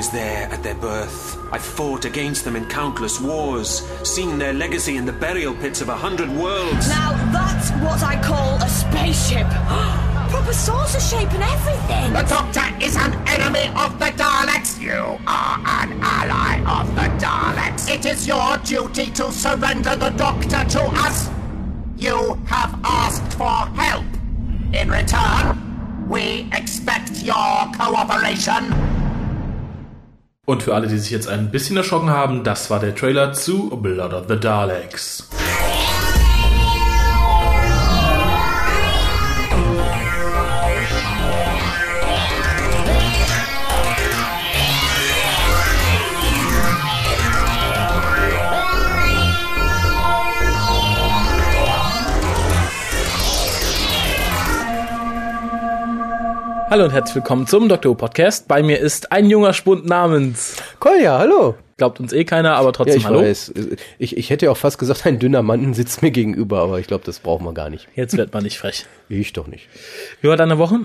is there at their birth. I've fought against them in countless wars, seen their legacy in the burial pits of a hundred worlds. Now that's what I call a spaceship. Proper saucer shape and everything. The Doctor is an enemy of the Daleks. You are an ally of the Daleks. It is your duty to surrender the Doctor to us. You have asked for help. In return, we expect your cooperation. Und für alle, die sich jetzt ein bisschen erschrocken haben, das war der Trailer zu Blood of the Daleks. Hallo und herzlich willkommen zum Dr. Who Podcast. Bei mir ist ein junger Spund namens. Kolja, hallo. Glaubt uns eh keiner, aber Ja, trotzdem ich hallo. weiß. Ich, ich hätte auch fast gesagt, ein dünner Mann sitzt mir gegenüber, aber ich glaube, das brauchen wir gar nicht. Jetzt wird man nicht frech. Ich doch nicht. Wie war deine Woche?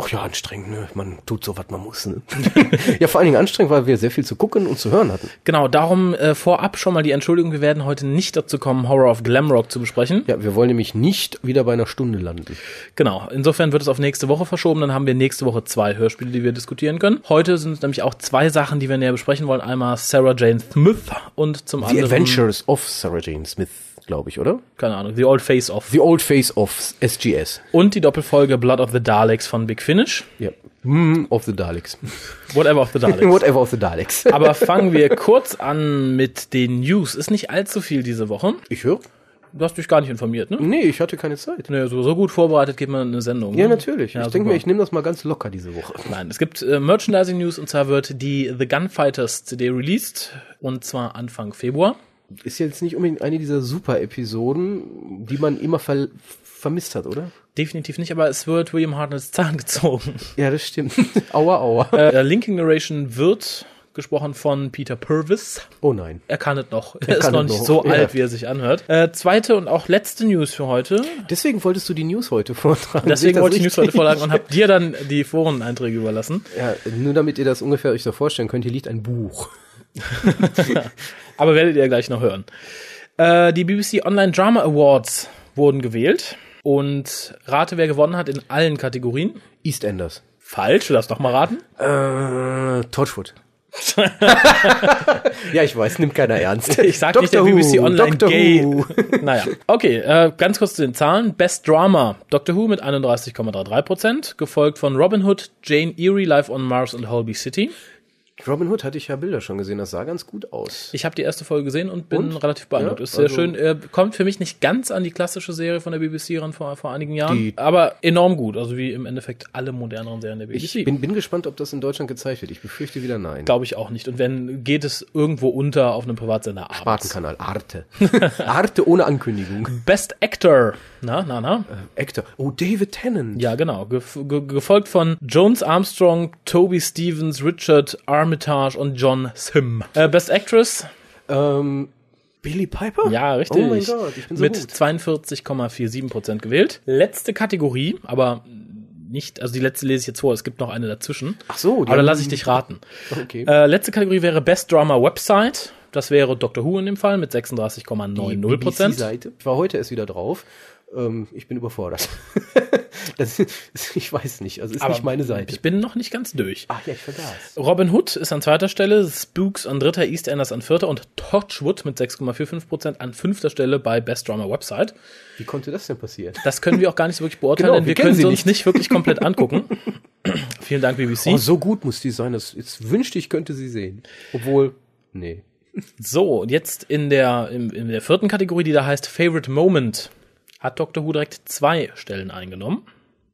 Ach ja, anstrengend, ne? Man tut so, was man muss, ne? ja, vor allen Dingen anstrengend, weil wir sehr viel zu gucken und zu hören hatten. Genau, darum äh, vorab schon mal die Entschuldigung, wir werden heute nicht dazu kommen, Horror of Glamrock zu besprechen. Ja, wir wollen nämlich nicht wieder bei einer Stunde landen. Genau, insofern wird es auf nächste Woche verschoben, dann haben wir nächste Woche zwei Hörspiele, die wir diskutieren können. Heute sind es nämlich auch zwei Sachen, die wir näher besprechen wollen. Einmal Sarah Jane Smith und zum The anderen... Adventures of Sarah Jane Smith, glaube ich, oder? Keine Ahnung, The Old Face Off. The Old Face of SGS. Und die Doppelfolge Blood of the Daleks von Big Finish. Ja. Mm, of the Daleks. Whatever of the Daleks. Whatever of the Daleks. Aber fangen wir kurz an mit den News. Ist nicht allzu viel diese Woche. ich höre? Du hast dich gar nicht informiert, ne? Nee, ich hatte keine Zeit. Nee, so, so gut vorbereitet geht man in eine Sendung. Ja, ne? natürlich. Ja, ich denke mir, ich nehme das mal ganz locker diese Woche. Nein, es gibt äh, Merchandising-News und zwar wird die The Gunfighters CD released und zwar Anfang Februar. Ist jetzt nicht unbedingt eine dieser Super-Episoden, die man immer ver vermisst hat, oder? Definitiv nicht, aber es wird William Hartnells Zahn gezogen. Ja, das stimmt. aua, aua. äh, Linking Narration wird gesprochen von Peter Purvis. Oh nein. Er kann es noch. Er, ist kann noch nicht noch, so ja. alt, wie er sich anhört. Äh, zweite und auch letzte News für heute. Deswegen wolltest du die News heute vortragen. Deswegen wollte ich das News heute vorlagen und habe dir dann die Foreneinträge überlassen. Ja, nur damit ihr das ungefähr euch so vorstellen könnt, hier liegt ein Buch. Aber werdet ihr gleich noch hören. Äh, die BBC Online Drama Awards wurden gewählt. Und rate, wer gewonnen hat in allen Kategorien. EastEnders. Falsch, du darfst noch mal raten. Äh, Torchwood. ja, ich weiß, nimmt keiner ernst. Ich sag nicht der Doctor BBC Who, Online Doctor Gay. Who. naja, okay, äh, ganz kurz zu den Zahlen. Best Drama, Doctor Who mit 31,33%, gefolgt von Robin Hood, Jane Eyre, Live on Mars und Holby City. Robin Hood hatte ich ja Bilder schon gesehen, das sah ganz gut aus. Ich habe die erste Folge gesehen und bin Und? relativ beeindruckt. Ja, ist sehr also- schön. Äh, kommt für mich nicht ganz an die klassische Serie von der BBC ran vor, vor einigen Jahren, aber enorm gut. Also wie im Endeffekt alle moderneren Serien der BBC. Ich bin, bin gespannt, ob das in Deutschland gezeigt wird. Ich befürchte wieder nein. Glaube ich auch nicht. Und wenn, geht es irgendwo unter auf einem Privatsender abends. Spartenkanal, Arte. Arte ohne Ankündigung. Best Actor. Na, na, na. Actor. Oh, David Tennant. Ja, genau. Gef ge gefolgt von Jones Armstrong, Toby Stevens, Richard Armitage und John Sim. Äh, Best Actress. Ähm, Billy Piper? Ja, richtig. Oh mein Gott, ich bin so Mit gut. 42,47% gewählt. Letzte Kategorie, aber nicht, also die letzte lese ich jetzt vor, es gibt noch eine dazwischen. Ach so, die Aber dann lasse ich dich raten. Okay. Äh, letzte Kategorie wäre Best Drama Website. Das wäre Doctor Who in dem Fall mit 36,90%. Seite. Ich war heute erst wieder drauf. Ähm, ich bin überfordert. das, ich weiß nicht, also ist Aber nicht meine Seite. Ich bin noch nicht ganz durch. Ach ja, ich vergaß. Robin Hood ist an zweiter Stelle, Spooks an dritter, EastEnders an vierter und Torchwood mit 6,45% an fünfter Stelle bei Best Drama Website. Wie konnte das denn passieren? Das können wir auch gar nicht so wirklich beurteilen, Genau, denn wir können sie sie uns nicht. nicht wirklich komplett angucken. Vielen Dank, BBC. Oh, so gut muss die sein. Das, jetzt wünschte ich, könnte sie sehen. Obwohl, nee. So, und jetzt in der, in, in der vierten Kategorie, die da heißt Favorite Moment, hat Doctor Who direkt zwei Stellen eingenommen.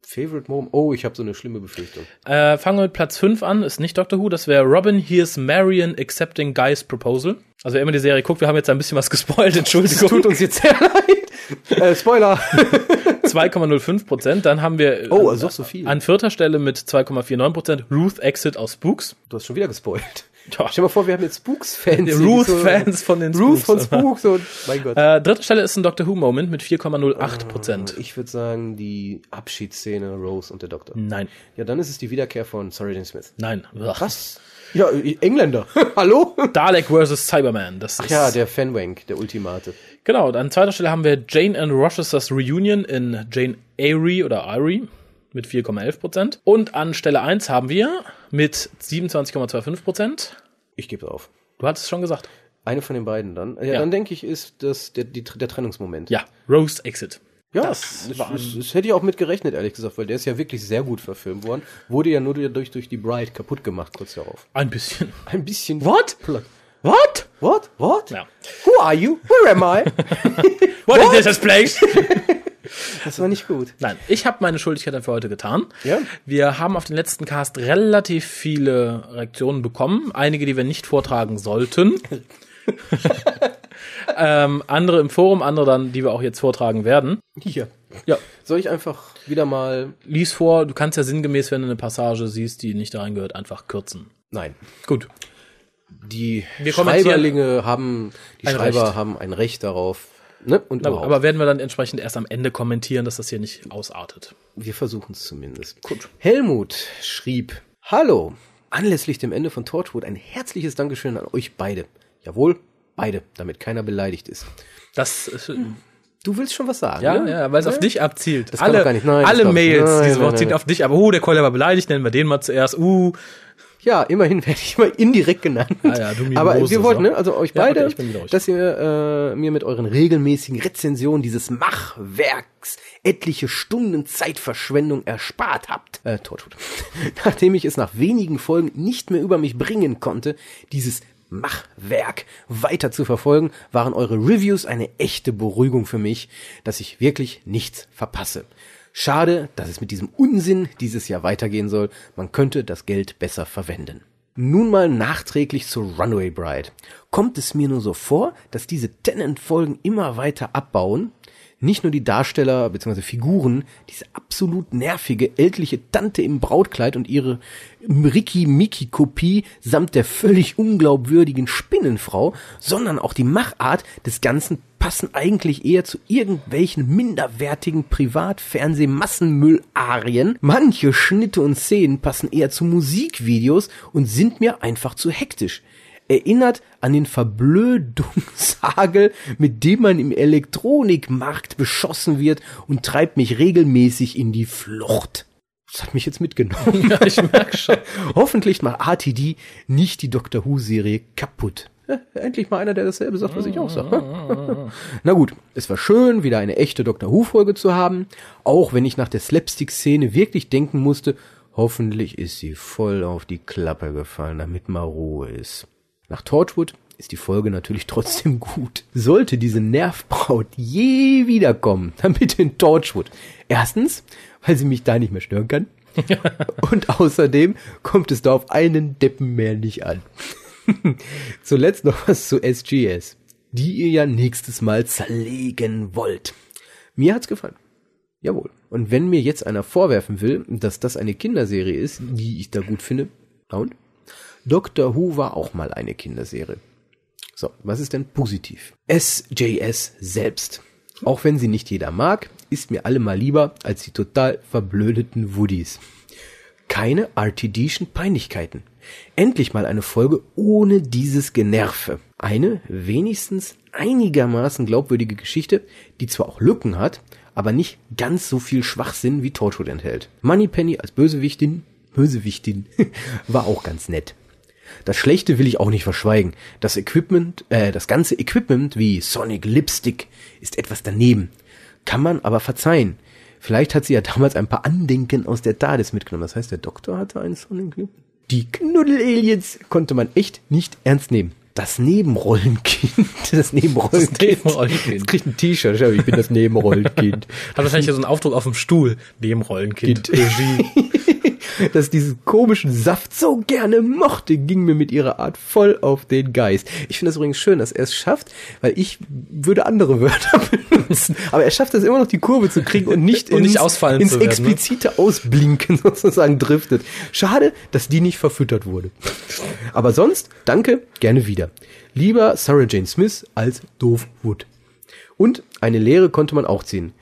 Favorite Moment. Oh, ich habe so eine schlimme Befürchtung. Äh, fangen wir mit Platz 5 an, ist nicht Doctor Who, das wäre Robin Here's Marion Accepting Guy's Proposal. Also wer immer die Serie guckt, wir haben jetzt ein bisschen was gespoilt, Entschuldigung. Tut uns jetzt sehr leid. Äh, Spoiler. 2,05 Prozent. Dann haben wir Oh, äh, also so viel. an vierter Stelle mit 2,49 Prozent Ruth Exit aus Spooks. Du hast schon wieder gespoilt. Ja. Stell dir mal vor, wir haben jetzt Spooks-Fans. Ruth-Fans von den Ruth von Spooks. Spooks und, mein Gott. Äh, dritte Stelle ist ein Doctor Who Moment mit 4,08 Prozent. ich würde sagen, die Abschiedsszene Rose und der Doktor. Nein, Ja, dann ist es die Wiederkehr von Sarah Jane Smith. nein. Ugh. Was? Ja, äh, Engländer. Hallo? Dalek vs. Cyberman. Das ist, Ja, der Fanwank, der Ultimate. Genau, an zweiter Stelle haben wir Jane and Rochester's Reunion in Jane Eyre oder Eyre mit 4,11 Prozent. Und an Stelle 1 haben wir mit 27,25 Prozent. Ich gebe auf. Du hattest es schon gesagt. Eine von den beiden dann. Ja, Ja. dann denke ich, ist das der, die, der Trennungsmoment. Ja, Roast Exit. Ja, Das das, das, das hätte ich auch mit gerechnet, ehrlich gesagt, weil der ist ja wirklich sehr gut verfilmt worden. Wurde ja nur durch, durch die Bride kaputt gemacht, kurz darauf. Ein bisschen. Ein bisschen. What? What? What? What? Ja. Who are you? Where am I? What, is this place? Das war nicht gut. Nein, ich habe meine Schuldigkeit dafür heute getan. Ja. Wir haben auf den letzten Cast relativ viele Reaktionen bekommen. Einige, die wir nicht vortragen sollten. ähm, andere im Forum, andere dann, die wir auch jetzt vortragen werden. Hier. Ja, Soll ich einfach wieder mal. lies vor. Du kannst ja sinngemäß, wenn du eine Passage siehst, die nicht da reingehört, einfach kürzen. Nein. Gut. Die Wir Schreiberlinge haben, die Schreiber Recht. haben ein Recht darauf. Ne? Und überhaupt. aber werden wir dann entsprechend erst am Ende kommentieren, dass das hier nicht ausartet. Wir versuchen es zumindest. Gut. Helmut schrieb, Hallo, anlässlich dem Ende von Torchwood ein herzliches Dankeschön an euch beide. Jawohl, beide, damit keiner beleidigt ist. Das ist, Du willst schon was sagen, ja, ne? ja, weil es auf dich abzielt. Das kann alle doch gar nicht- nein, alle Mails nein, diese Woche zielen auf dich, aber uh, der Keule war beleidigt, nennen wir den mal zuerst. Uh, Ja, immerhin werde ich mal indirekt genannt. Ah ja, du Aber wir wollten, ja. ne, also euch Ja, beide, okay, wieder ruhig. dass ihr äh, mir mit euren regelmäßigen Rezensionen dieses Machwerks etliche Stunden Zeitverschwendung erspart habt. Äh, Torchwood. Nachdem ich es nach wenigen Folgen nicht mehr über mich bringen konnte, dieses Machwerk weiter zu verfolgen, waren eure Reviews eine echte Beruhigung für mich, dass ich wirklich nichts verpasse. Schade, dass es mit diesem Unsinn dieses Jahr weitergehen soll. Man könnte das Geld besser verwenden. Nun mal nachträglich zur Runaway Bride. Kommt es mir nur so vor, dass diese Tennant-Folgen immer weiter abbauen? Nicht nur die Darsteller bzw. Figuren, diese absolut nervige ältliche Tante im Brautkleid und ihre Ricky-Mickey-Kopie samt der völlig unglaubwürdigen Spinnenfrau, sondern auch die Machart des Ganzen passen eigentlich eher zu irgendwelchen minderwertigen Privatfernseh-Massenmüll-Arien. Manche Schnitte und Szenen passen eher zu Musikvideos und sind mir einfach zu hektisch. Erinnert an den Verblödungshagel, mit dem man im Elektronikmarkt beschossen wird und treibt mich regelmäßig in die Flucht. Das hat mich jetzt mitgenommen. ja, ich merke schon. Hoffentlich macht RTD nicht die Doctor Who-Serie kaputt. Ja, endlich mal einer, der dasselbe sagt, was ich auch sage. Na gut, es war schön, wieder eine echte Doctor Who-Folge zu haben, auch wenn ich nach der Slapstick-Szene wirklich denken musste, hoffentlich ist sie voll auf die Klappe gefallen, damit mal Ruhe ist. Nach Torchwood ist die Folge natürlich trotzdem gut. Sollte diese Nervbraut je wiederkommen, dann bitte in Torchwood. Erstens, weil sie mich da nicht mehr stören kann. Und außerdem kommt es da auf einen Deppen mehr nicht an. Zuletzt noch was zu SGS, die ihr ja nächstes Mal zerlegen wollt. Mir hat's gefallen. Jawohl. Und wenn mir jetzt einer vorwerfen will, dass das eine Kinderserie ist, die ich da gut finde, und? Doctor Who war auch mal eine Kinderserie. So, was ist denn positiv? SJS selbst. Auch wenn sie nicht jeder mag, ist mir allemal lieber als die total verblödeten Woodies. Keine RTDschen Peinlichkeiten. Endlich mal eine Folge ohne dieses Generve. Eine wenigstens einigermaßen glaubwürdige Geschichte, die zwar auch Lücken hat, aber nicht ganz so viel Schwachsinn wie Torchwood enthält. Moneypenny als Bösewichtin, Bösewichtin, war auch ganz nett. Das Schlechte will ich auch nicht verschweigen. Das Equipment, äh, das ganze Equipment wie Sonic Lipstick ist etwas daneben. Kann man aber verzeihen. Vielleicht hat sie ja damals ein paar Andenken aus der TARDIS mitgenommen. Das heißt, der Doktor hatte einen Sonic Lip. Die Knuddel-Aliens konnte man echt nicht ernst nehmen. Das Nebenrollenkind. Das Nebenrollenkind. Nebenrollenkind. Jetzt kriegt ein T-Shirt. Ich bin das Nebenrollenkind. Hat wahrscheinlich so einen Aufdruck auf dem Stuhl, dem Rollenkind. Regie. Dass diesen komischen Saft so gerne mochte, ging mir mit ihrer Art voll auf den Geist. Ich finde es übrigens schön, dass er es schafft, weil ich würde andere Wörter benutzen. Aber er schafft es immer noch, die Kurve zu kriegen und nicht, Und nicht ins, ausfallen ins werden, ne? explizite Ausblinken sozusagen driftet. Schade, dass die nicht verfüttert wurde. Aber sonst, danke, gerne wieder. Lieber Sarah Jane Smith als Doof Wood. Und eine Lehre konnte man auch ziehen.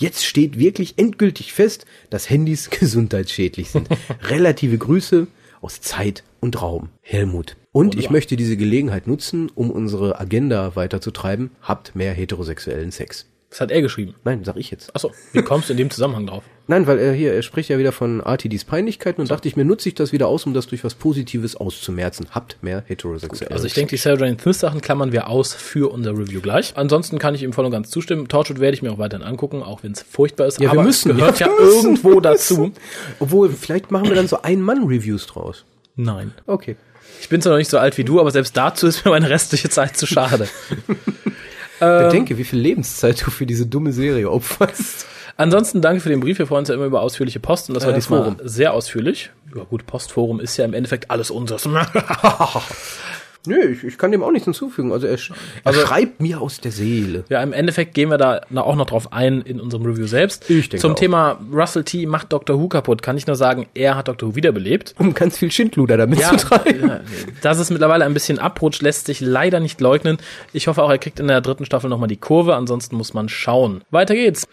Jetzt steht wirklich endgültig fest, dass Handys gesundheitsschädlich sind. Relative Grüße aus Zeit und Raum. Helmut. Und ich möchte diese Gelegenheit nutzen, um unsere Agenda weiterzutreiben. Habt mehr heterosexuellen Sex. Das hat er geschrieben. Nein, sag ich jetzt. Achso, wie kommst du in dem Zusammenhang drauf? Nein, weil er hier, er spricht ja wieder von RTDs Peinlichkeiten und dachte ich mir, nutze ich das wieder aus, um das durch was Positives auszumerzen. Habt mehr heterosexuelle Also ich denke, die Sarah Jane Smith Sachen klammern wir aus für unser Review gleich. Ansonsten kann ich ihm voll und ganz zustimmen. Torchwood werde ich mir auch weiterhin angucken, auch wenn es furchtbar ist. Ja, wir aber müssen. es gehört Ja, ja, wir müssen. irgendwo dazu. Obwohl, vielleicht machen wir dann so Ein-Mann-Reviews draus. Nein. Okay. Ich bin zwar noch nicht so alt wie du, aber selbst dazu ist mir meine restliche Zeit zu schade. Bedenke, wie viel Lebenszeit du für diese dumme Serie opferst. Ansonsten danke für den Brief. Wir freuen uns ja immer über ausführliche Post und das war Äh, diesmal Forum. sehr ausführlich. Ja gut, Postforum ist ja im Endeffekt alles unseres. Nö, ich, ich kann dem auch nichts hinzufügen. Also er, sch er schreibt mir aus der Seele. Ja, im Endeffekt gehen wir da auch noch drauf ein in unserem Review selbst. Ich denke Zum auch. Thema Russell T. macht Dr. Who kaputt, kann ich nur sagen, er hat Dr. Who wiederbelebt. Um ganz viel Schindluder damit Ja, zu treiben. ja, dass es mittlerweile ein bisschen abrutscht, lässt sich leider nicht leugnen. Ich hoffe auch, er kriegt in der dritten Staffel nochmal die Kurve, ansonsten muss man schauen. Weiter geht's.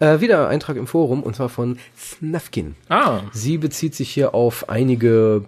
Äh, wieder ein Eintrag im Forum und zwar von Snufkin. Ah, Sie bezieht sich hier auf einige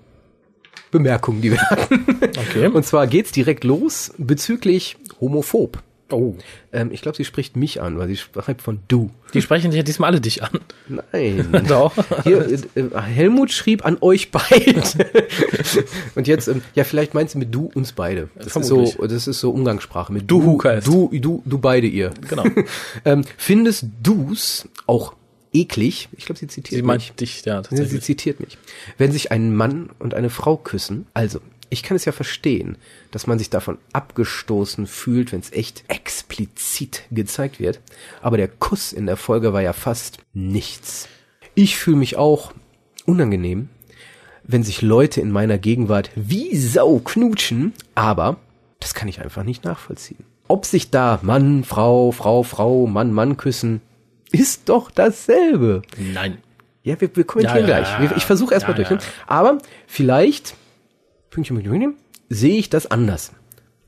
Bemerkungen, die wir hatten. okay. Und zwar geht's direkt los bezüglich homophob. Oh. Ähm, ich glaube, sie spricht mich an, weil sie schreibt von du. Die sprechen sich ja diesmal alle dich an. Nein. Doch. Hier, äh, Helmut schrieb an euch beide. Und jetzt, ähm, ja, vielleicht meinst du mit du uns beide. Das ist so, das ist so Umgangssprache mit Du heißt. du, du, du beide ihr. Genau. ähm, findest du's auch eklig? Ich glaube, sie zitiert Sie mich. meint dich, ja, Ja, Sie tatsächlich. zitiert mich. Wenn sich ein Mann und eine Frau küssen, also, ich kann es ja verstehen, dass man sich davon abgestoßen fühlt, wenn es echt explizit gezeigt wird. Aber der Kuss in der Folge war ja fast nichts. Ich fühle mich auch unangenehm, wenn sich Leute in meiner Gegenwart wie Sau knutschen, aber das kann ich einfach nicht nachvollziehen. Ob sich da Mann, Frau, Frau, Frau, Mann, Mann küssen, ist doch dasselbe. Nein. Ja, wir, wir kommentieren Ja, ja, gleich. Ich versuche erstmal ja, durch. Aber vielleicht, Pünktchen, Pünktchen, Pünktchen, sehe ich das anders.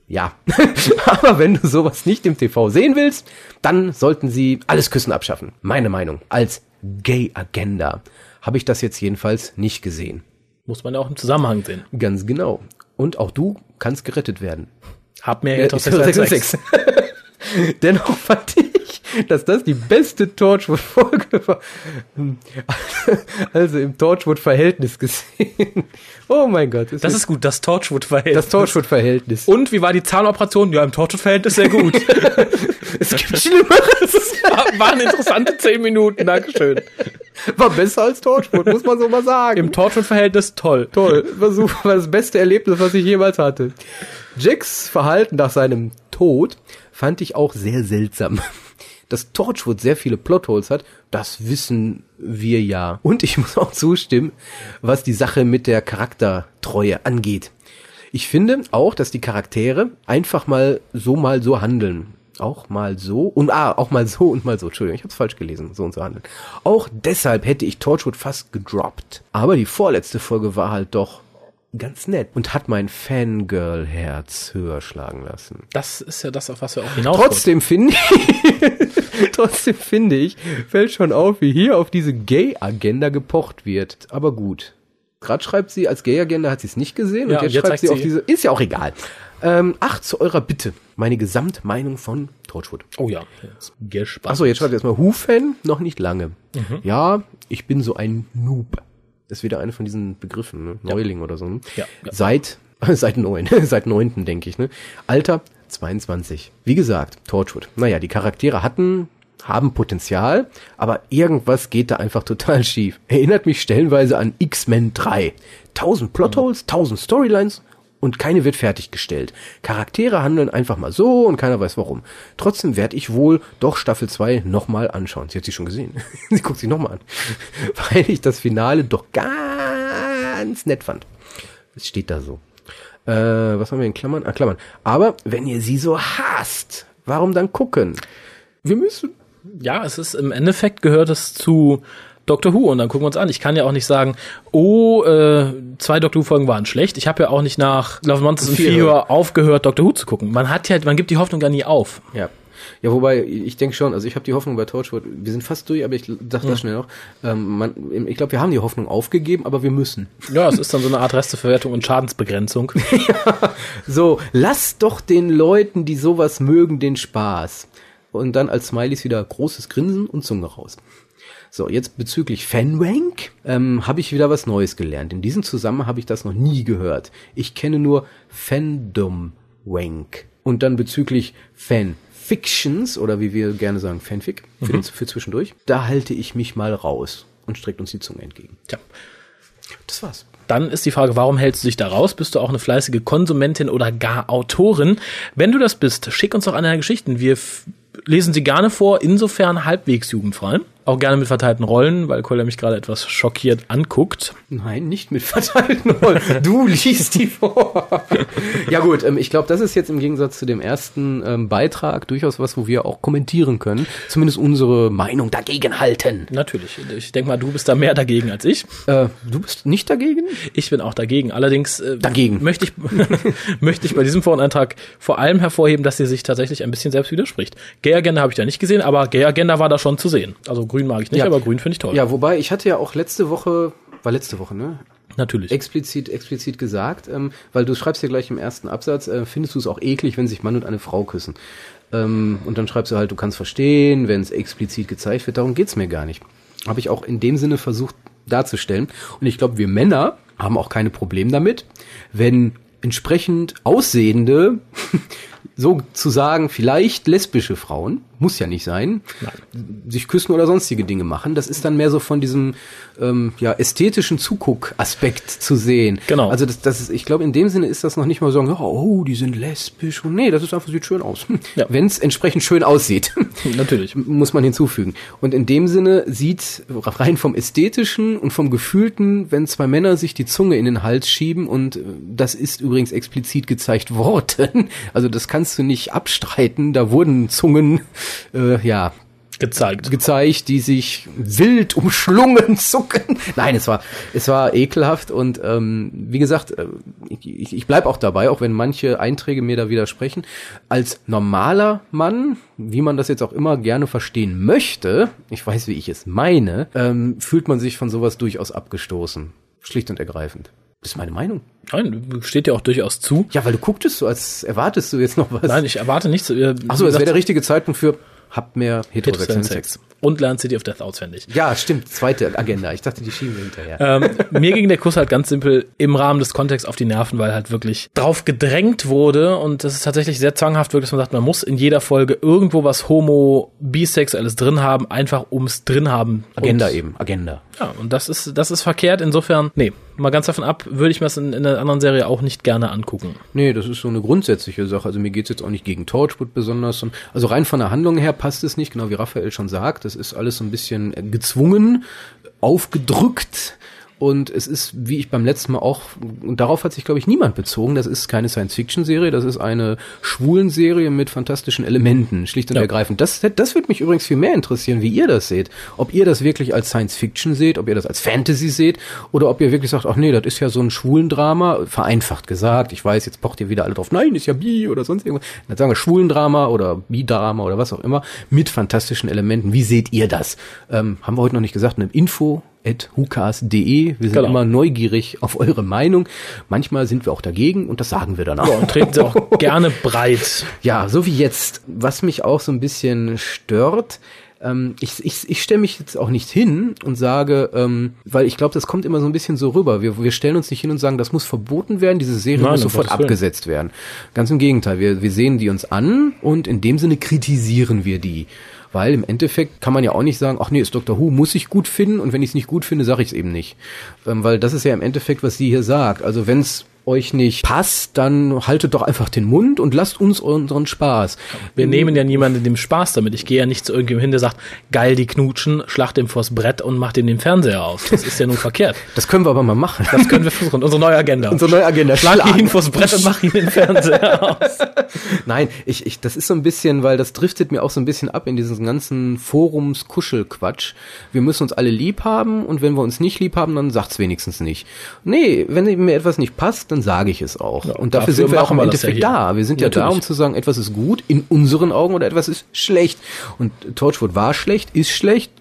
Ja. Aber wenn du sowas nicht im TV sehen willst, dann sollten sie alles Küssen abschaffen. Meine Meinung. Als Gay-Agenda habe ich das jetzt jedenfalls nicht gesehen. Muss man ja auch im Zusammenhang sehen. Ganz genau. Und auch du kannst gerettet werden. Hab mir Ja, heterosexuellen Sex. 666. Dennoch fand ich, dass das die beste Torchwood-Folge war. Also im Torchwood-Verhältnis gesehen. Oh mein Gott. Das ist gut, das Torchwood-Verhältnis. das Torchwood-Verhältnis. Und wie war die Zahnoperation? Ja, im Torchwood-Verhältnis sehr gut. es gibt Schlimmeres. war, waren interessante zehn Minuten, Dankeschön. War besser als Torchwood, muss man so mal sagen. Im Torchwood-Verhältnis toll. Toll. Versuch, war das beste Erlebnis, was ich jemals hatte. Jacks Verhalten nach seinem Tod fand ich auch sehr seltsam. Dass Torchwood sehr viele Plotholes hat, das wissen wir ja. Und ich muss auch zustimmen, was die Sache mit der Charaktertreue angeht. Ich finde auch, dass die Charaktere einfach mal so mal so handeln. Auch mal so und ah, auch mal so und mal so. Entschuldigung, ich habe es falsch gelesen. So und so handeln. Auch deshalb hätte ich Torchwood fast gedroppt. Aber die vorletzte Folge war halt doch ganz nett und hat mein Fangirl-Herz höher schlagen lassen. Das ist ja das, auf was wir auch hinaus Trotzdem finde ich, trotzdem finde ich, fällt schon auf, wie hier auf diese Gay-Agenda gepocht wird. Aber gut. Gerade schreibt sie, als Gay-Agenda hat sie es nicht gesehen Ja, und jetzt, jetzt schreibt sie auf sie- diese, ist ja auch egal. Ähm, ach, zu eurer Bitte. Meine Gesamtmeinung von Torchwood. Oh ja, gespannt. Achso, jetzt schreibt ihr erstmal Who-Fan, noch nicht lange. Mhm. Ja, ich bin so ein Noob. Ist wieder eine von diesen Begriffen, ne? Neuling oder so. Ne? Ja, ja. Seit, seit neun, seit neunten, denke ich, ne? Alter 22. Wie gesagt, Torchwood. Naja, die Charaktere hatten, haben Potenzial, aber irgendwas geht da einfach total schief. Erinnert mich stellenweise an X-Men 3. Tausend Plotholes, tausend Storylines und keine wird fertiggestellt. Charaktere handeln einfach mal so und keiner weiß warum. Trotzdem werde ich wohl doch Staffel 2 nochmal anschauen. Sie hat sie schon gesehen. sie guckt sie nochmal an. Weil ich das Finale doch ganz nett fand. Es steht da so. Äh, was haben wir in Klammern? Ah, Klammern. Aber wenn ihr sie so hasst, warum dann gucken? Wir müssen. Ja, es ist im Endeffekt gehört es zu Doctor Who und dann gucken wir uns an. Ich kann ja auch nicht sagen, oh, äh, zwei Doctor Who Folgen waren schlecht. Ich habe ja auch nicht nach Love Monsters and Fear. Fear aufgehört, Doctor Who zu gucken. Man hat ja, man gibt die Hoffnung gar nie auf. Ja. Ja, wobei, ich denke schon, also ich habe die Hoffnung bei Torchwood, wir sind fast durch, aber ich sag das schnell noch. Ähm, man, ich glaube, wir haben die Hoffnung aufgegeben, aber wir müssen. Ja, es ist dann so eine Art Resteverwertung und Schadensbegrenzung. So, lass doch den Leuten, die sowas mögen, den Spaß. Und dann als Smileys wieder großes Grinsen und Zunge raus. So, jetzt bezüglich Fanwank ähm, habe ich wieder was Neues gelernt. In diesem Zusammenhang habe ich das noch nie gehört. Ich kenne nur Fandom-Wank. Und dann bezüglich Fanfictions, oder wie wir gerne sagen, Fanfic, für, den, für zwischendurch, da halte ich mich mal raus und streckt uns die Zunge entgegen. Tja. Das war's. Dann ist die Frage, warum hältst du dich da raus? Bist du auch eine fleißige Konsumentin oder gar Autorin? Wenn du das bist, schick uns doch eine deiner Geschichten. Wir lesen sie gerne vor, insofern halbwegs jugendfrei. Auch gerne mit verteilten Rollen, weil Kolja mich gerade etwas schockiert anguckt. Nein, nicht mit verteilten Rollen. Du liest die vor. ja gut, ähm, ich glaube, das ist jetzt im Gegensatz zu dem ersten ähm, Beitrag durchaus was, wo wir auch kommentieren können. Zumindest unsere Meinung dagegen halten. Natürlich. Ich denke mal, du bist da mehr dagegen als ich. Äh, du bist nicht dagegen? Ich bin auch dagegen. Allerdings äh, Dagegen. möchte ich möchte ich bei diesem Foreneintrag vor allem hervorheben, dass sie sich tatsächlich ein bisschen selbst widerspricht. Gay Agenda habe ich da nicht gesehen, aber Gay Agenda war da schon zu sehen. Also Grün mag ich nicht, Ja. aber Grün finde ich toll. Ja, wobei ich hatte ja auch letzte Woche, war letzte Woche, ne? Natürlich. Explizit, explizit gesagt, ähm, weil du schreibst ja gleich im ersten Absatz, äh, findest du es auch eklig, wenn sich Mann und eine Frau küssen. Ähm, und dann schreibst du halt, du kannst verstehen, wenn es explizit gezeigt wird, darum geht's mir gar nicht. Habe ich auch in dem Sinne versucht darzustellen. Und ich glaube, wir Männer haben auch keine Probleme damit, wenn entsprechend aussehende, sozusagen vielleicht lesbische Frauen, muss ja nicht sein, sich küssen oder sonstige Dinge machen. Das ist dann mehr so von diesem ähm, ja, ästhetischen Zuguck-Aspekt zu sehen. Genau. Also das, das ist, ich glaube, in dem Sinne ist das noch nicht mal so, ja, oh, die sind lesbisch und nee, das ist einfach, sieht schön aus. Ja. Wenn es entsprechend schön aussieht. Natürlich. muss man hinzufügen. Und in dem Sinne sieht rein vom ästhetischen und vom gefühlten, wenn zwei Männer sich die Zunge in den Hals schieben und äh, das ist übrigens explizit gezeigt worden. Also das kannst du nicht abstreiten. Da wurden Zungen äh, ja Gezeigt. gezeigt, die sich wild umschlungen zucken. Nein, es war es war ekelhaft und ähm, wie gesagt, äh, ich, ich bleib auch dabei, auch wenn manche Einträge mir da widersprechen. Als normaler Mann, wie man das jetzt auch immer gerne verstehen möchte, ich weiß, wie ich es meine, ähm, fühlt man sich von sowas durchaus abgestoßen, schlicht und ergreifend. Das ist meine Meinung. Nein, steht dir auch durchaus zu. Ja, weil du gucktest so, als erwartest du jetzt noch was. Nein, ich erwarte nichts. Achso, es wäre der richtige Zeitpunkt für habt mehr heterosexuellen heterosexuellen Sex. Sex. Und lernt City of Death auswendig. Ja, stimmt. Zweite Agenda. Ich dachte, die schieben wir hinterher. Ähm, mir ging der Kuss halt ganz simpel im Rahmen des Kontexts auf die Nerven, weil halt wirklich drauf gedrängt wurde und das ist tatsächlich sehr zwanghaft, wirklich, dass man sagt, man muss in jeder Folge irgendwo was homo, bisexuelles drin haben, einfach ums drin haben. Agenda und, eben. Agenda. Ja, und das ist, das ist verkehrt. Insofern, nee, mal ganz davon ab, würde ich mir das in, in einer anderen Serie auch nicht gerne angucken. Nee, das ist so eine grundsätzliche Sache. Also mir geht's jetzt auch nicht gegen Torchwood besonders. Also rein von der Handlung her passt es nicht, genau wie Raphael schon sagt. Das ist alles so ein bisschen gezwungen, aufgedrückt. Und es ist, wie ich beim letzten Mal auch, und darauf hat sich, glaube ich, niemand bezogen, das ist keine Science-Fiction-Serie, das ist eine Schwulen-Serie mit fantastischen Elementen, schlicht und Ja. ergreifend. Das, das würde mich übrigens viel mehr interessieren, wie ihr das seht. Ob ihr das wirklich als Science-Fiction seht, ob ihr das als Fantasy seht, oder ob ihr wirklich sagt, ach nee, das ist ja so ein Schwulendrama, vereinfacht gesagt. Ich weiß, jetzt pocht ihr wieder alle drauf, nein, ist ja Bi oder sonst irgendwas. Dann sagen wir Schwulendrama oder Bi-Drama oder was auch immer, mit fantastischen Elementen. Wie seht ihr das? Ähm, haben wir heute noch nicht gesagt, eine Info hukas.de. Wir sind Genau. immer neugierig auf eure Meinung. Manchmal sind wir auch dagegen und das sagen wir dann auch. Ja, und treten sie auch gerne breit. Ja, so wie jetzt. Was mich auch so ein bisschen stört, ähm, ich, ich, ich stelle mich jetzt auch nicht hin und sage, ähm, weil ich glaube, das kommt immer so ein bisschen so rüber. Wir, wir stellen uns nicht hin und sagen, das muss verboten werden, diese Serie Nein, muss sofort abgesetzt werden. Ganz im Gegenteil, wir, wir sehen die uns an und in dem Sinne kritisieren wir die. Weil im Endeffekt kann man ja auch nicht sagen, ach nee, ist Dr. Who, muss ich gut finden und wenn ich es nicht gut finde, sage ich es eben nicht. Ähm, weil das ist ja im Endeffekt, was sie hier sagt. Also wenn es euch nicht passt, dann haltet doch einfach den Mund und lasst uns unseren Spaß. Wir nehmen ja niemanden dem Spaß damit. Ich gehe ja nicht zu irgendjemandem hin, der sagt, geil, die knutschen, schlacht dem vors Brett und macht ihm den Fernseher aus. Das ist ja nun verkehrt. Das können wir aber mal machen. Das können wir versuchen. Unsere neue Agenda. Unsere neue Agenda. Schlag Schlag. ihn vors Brett und mach ihm den Fernseher aus. Nein, ich, ich, das ist so ein bisschen, weil das driftet mir auch so ein bisschen ab in diesen ganzen Forums-Kuschelquatsch. Wir müssen uns alle lieb haben und wenn wir uns nicht lieb haben, dann sagt's wenigstens nicht. Nee, wenn mir etwas nicht passt, dann sage ich es auch. und dafür, dafür sind wir auch im ja Endeffekt hier. da. Wir sind ja da, Natürlich. um zu sagen, etwas ist gut in unseren Augen oder etwas ist schlecht. Und Torchwood war schlecht, ist schlecht.